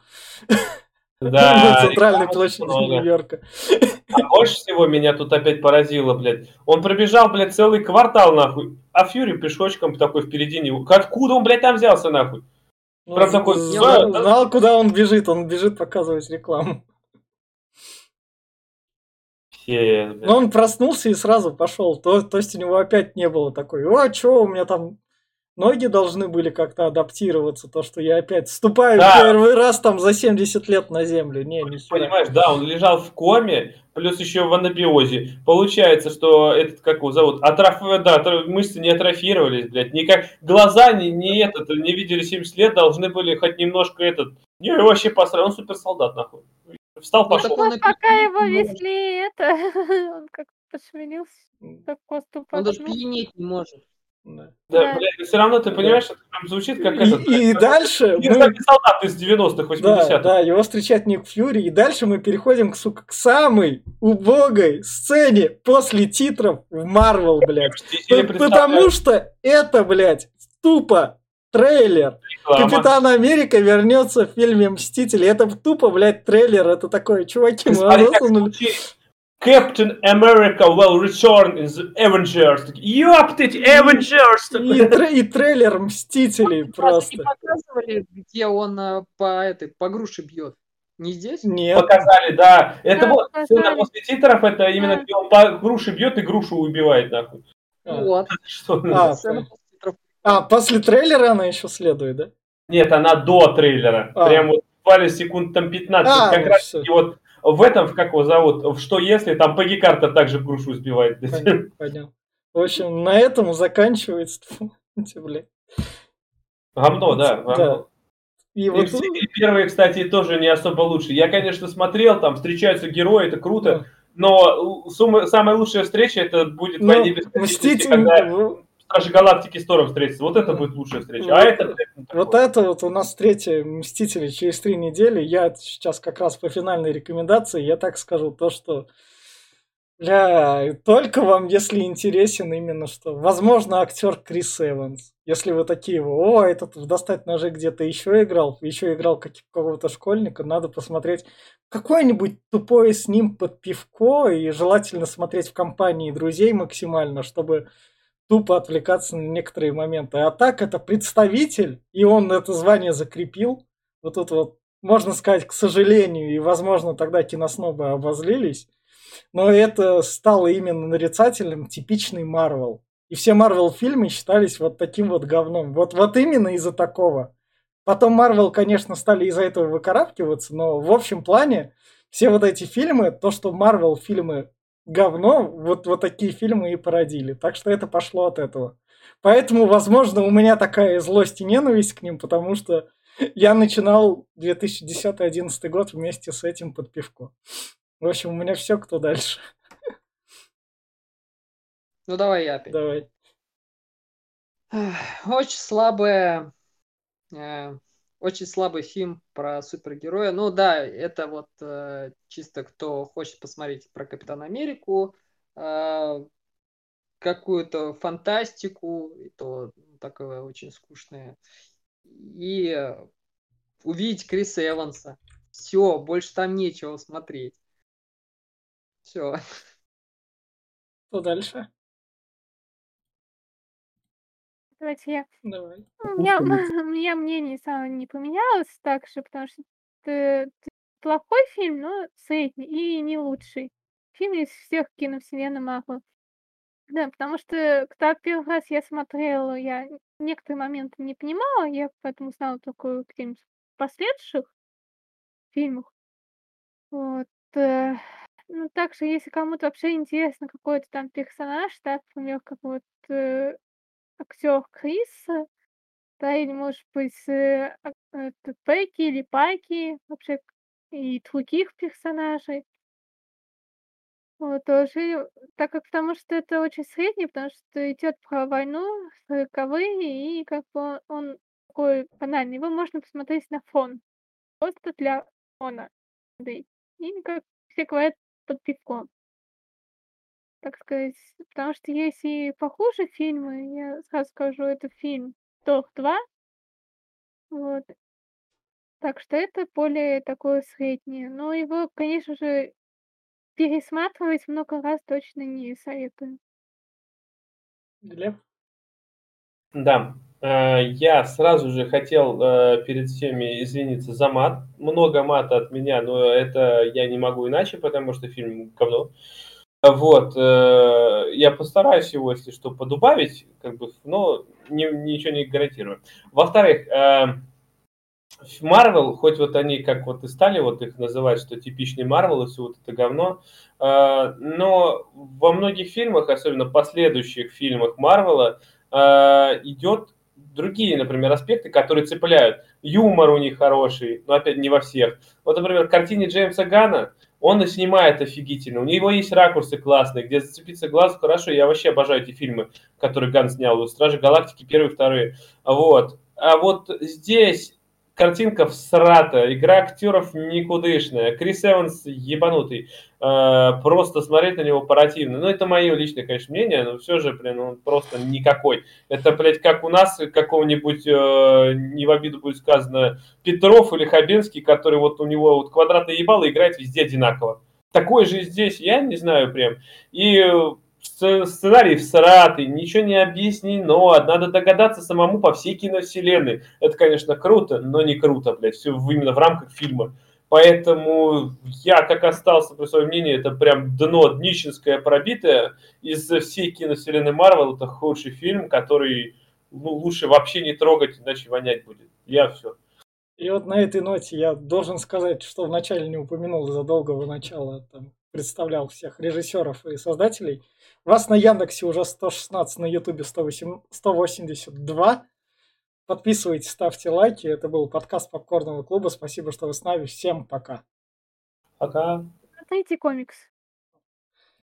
Speaker 4: Да, *laughs*
Speaker 1: На центральной площади. Нью-Йорка.
Speaker 4: А больше всего меня тут опять поразило, блядь. Он пробежал, блядь, целый квартал, нахуй. А Фьюри пешочком такой впереди него. Откуда он, блядь, там взялся, нахуй?
Speaker 1: Ну,
Speaker 4: Прям такой,
Speaker 1: знал,
Speaker 4: да,
Speaker 1: знал, куда он бежит, он бежит показывать рекламу.
Speaker 4: Блядь.
Speaker 1: Но он проснулся и сразу пошел. То, то есть у него опять не было такой, о, что у меня там ноги должны были как-то адаптироваться, то, что я опять вступаю
Speaker 4: Да.
Speaker 1: первый раз там за 70 лет на землю. Не, не
Speaker 4: Понимаешь, да, он лежал в коме, плюс еще в анабиозе. Получается, что этот, как его зовут, атроф... да, мышцы не атрофировались, блядь, никак, глаза не, не этот, не видели 70 лет, должны были хоть немножко этот, не, вообще посрать, он суперсолдат, нахуй. Встал,
Speaker 3: Ну,
Speaker 4: пошел.
Speaker 3: он
Speaker 2: Вот пока его везли, это, *laughs* он как пошевелился, так просто
Speaker 3: Он даже пьянеть не может.
Speaker 1: Да.
Speaker 4: Да,
Speaker 2: Да.
Speaker 4: блядь, все равно ты понимаешь, это прям звучит как этот,
Speaker 1: И, и дальше мы,
Speaker 4: солдат из 90-х, 80-х.
Speaker 1: да, да, его встречает Ник Фьюри, и дальше мы переходим к, сука, к самой убогой сцене после титров в Марвел, блядь. Потому что это, блядь, тупо трейлер.
Speaker 4: представляют
Speaker 1: Капитан Америка вернется в фильме Мстители. Это тупо, блядь, трейлер. Это такое, чуваки, мы
Speaker 4: Смотри, как
Speaker 1: засунули.
Speaker 4: звучит. Captain America will return in the Avengers. Ёптыть, Avengers!
Speaker 1: И, тре- и трейлер Мстителей просто.
Speaker 3: не показывали, где он а, по этой по груши бьет? Не здесь?
Speaker 1: Нет.
Speaker 4: Показали, да. Это
Speaker 2: Да,
Speaker 4: вот сцена после титров, это именно
Speaker 2: Да.
Speaker 4: где он по груше бьет и грушу убивает, нахуй.
Speaker 1: А.
Speaker 3: Вот. *laughs*
Speaker 4: Что?
Speaker 1: А,
Speaker 3: Сцена после титров.
Speaker 1: А, после трейлера она еще следует, да?
Speaker 4: Нет, она до трейлера.
Speaker 1: А.
Speaker 4: Прям вот буквально секунд там 15.
Speaker 1: А,
Speaker 4: как
Speaker 1: ну
Speaker 4: раз таки вот в этом, как его зовут, в что если, там Пегги Картер также грушу сбивает.
Speaker 1: Понял. В общем, на этом заканчивается. *laughs* Тьфу, эти, блядь.
Speaker 4: Говно, да.
Speaker 1: Да. И
Speaker 4: И
Speaker 1: вот
Speaker 4: первые, кстати, тоже не особо лучше. Я, конечно, смотрел, там встречаются герои, это круто, но сумма- самая лучшая встреча это будет
Speaker 1: ну,
Speaker 4: «Войне бесконечности»,
Speaker 1: Мститель,
Speaker 4: когда
Speaker 1: в-
Speaker 4: Стражи Галактики с Тором встретятся. Вот это будет лучшая встреча. А это, ну,
Speaker 1: Вот это вот у нас третья Мстители через три недели. Я сейчас как раз по финальной рекомендации, я так скажу, то, что Бля, только вам, если интересен именно что. Возможно, актер Крис Эванс. Если вы такие, о, этот в «Достать ножи» где-то еще играл, еще играл как- какого-то школьника, надо посмотреть какое-нибудь тупое с ним под пивко, и желательно смотреть в компании друзей максимально, чтобы тупо отвлекаться на некоторые моменты. А так это представитель, и он это звание закрепил. Вот тут вот, можно сказать, к сожалению, и, возможно, тогда киноснобы обозлились, но это стало именно нарицательным типичный Марвел. И все Марвел фильмы считались вот таким вот говном. Вот, вот именно из-за такого. Потом Марвел, конечно, стали из-за этого выкарабкиваться, но в общем плане все вот эти фильмы, то, что Марвел фильмы говно, вот, вот такие фильмы и породили. Так что это пошло от этого. Поэтому, возможно, у меня такая злость и ненависть к ним, потому что я начинал 2010-2011 год вместе с этим под пивко. В общем, у меня все, кто дальше.
Speaker 3: Ну давай я опять.
Speaker 1: Давай.
Speaker 3: Очень слабая, э, очень слабый фильм про супергероя. Ну да, это вот э, чисто кто хочет посмотреть про Капитана Америку, э, какую-то фантастику, и то такое очень скучное. И э, увидеть Криса Эванса. Все, больше там нечего смотреть. Все.
Speaker 1: Кто дальше?
Speaker 2: Давайте я.
Speaker 1: Давай.
Speaker 2: У меня, *laughs* у меня мнение самое не поменялось так же, потому что это т- плохой фильм, но средний и не лучший. Фильм из всех киновселенной Марвел. Да, потому что когда первый раз я смотрела, я некоторые моменты не понимала, я поэтому знала только каких-нибудь последующих фильмах. Вот. э, Ну, также, если кому-то вообще интересно какой-то там персонаж, так, например, как вот э, актер Крис, да, или, может быть, э, ак- это Пегги или Пайки, вообще, и других персонажей. Вот, тоже, так как, потому что это очень средний, потому что идет про войну, сороковые, и как бы он, он такой банальный. Его можно посмотреть на фон. Просто для фона. Да, и как все говорят, под пивком. Так сказать. Потому что есть и похуже фильмы. Я сразу скажу, это фильм Тор 2. Вот. Так что это более такое среднее. Но его, конечно же, пересматривать много раз точно не советую.
Speaker 1: Глеб?
Speaker 4: Да, э, я сразу же хотел э, перед всеми извиниться за мат. Много мата от меня, но это я не могу иначе, потому что фильм говно. Вот, э, я постараюсь его, если что, подубавить, как бы, но не, ничего не гарантирую. Во-вторых, Марвел, хоть вот они как вот и стали вот их называть, что типичный Марвел и все вот это говно, э, но во многих фильмах, особенно последующих фильмах Марвела, э, идет другие, например, аспекты, которые цепляют. Юмор у них хороший, но опять не во всех. Вот, например, в картине Джеймса Гана он снимает офигительно. У него есть ракурсы классные, где зацепиться глаз хорошо. Я вообще обожаю эти фильмы, которые Ган снял. «Стражи Галактики» первые, вторые. Вот. А вот здесь картинка всрата, игра актеров никудышная, Крис Эванс ебанутый, э, просто смотреть на него противно. Ну, это мое личное, конечно, мнение, но все же, блин, он просто никакой. Это, блядь, как у нас какого-нибудь, э, не в обиду будет сказано, Петров или Хабенский, который вот у него вот квадратное ебало играет везде одинаково. Такой же здесь, я не знаю прям. И сценарий всратый, ничего не объяснено, надо догадаться самому по всей киновселенной. Это, конечно, круто, но не круто, блядь, все именно в рамках фильма. Поэтому я, как остался при своем мнении, это прям дно днищенское пробитое. Из всей киновселенной Марвел это худший фильм, который ну, лучше вообще не трогать, иначе вонять будет. Я все.
Speaker 1: И вот на этой ноте я должен сказать, что вначале не упомянул задолго до начала, там, представлял всех режиссеров и создателей – вас на Яндексе уже 116, на Ютубе 182. Подписывайтесь, ставьте лайки. Это был подкаст Попкорного клуба. Спасибо, что вы с нами. Всем пока.
Speaker 4: Пока.
Speaker 2: Смотрите комикс.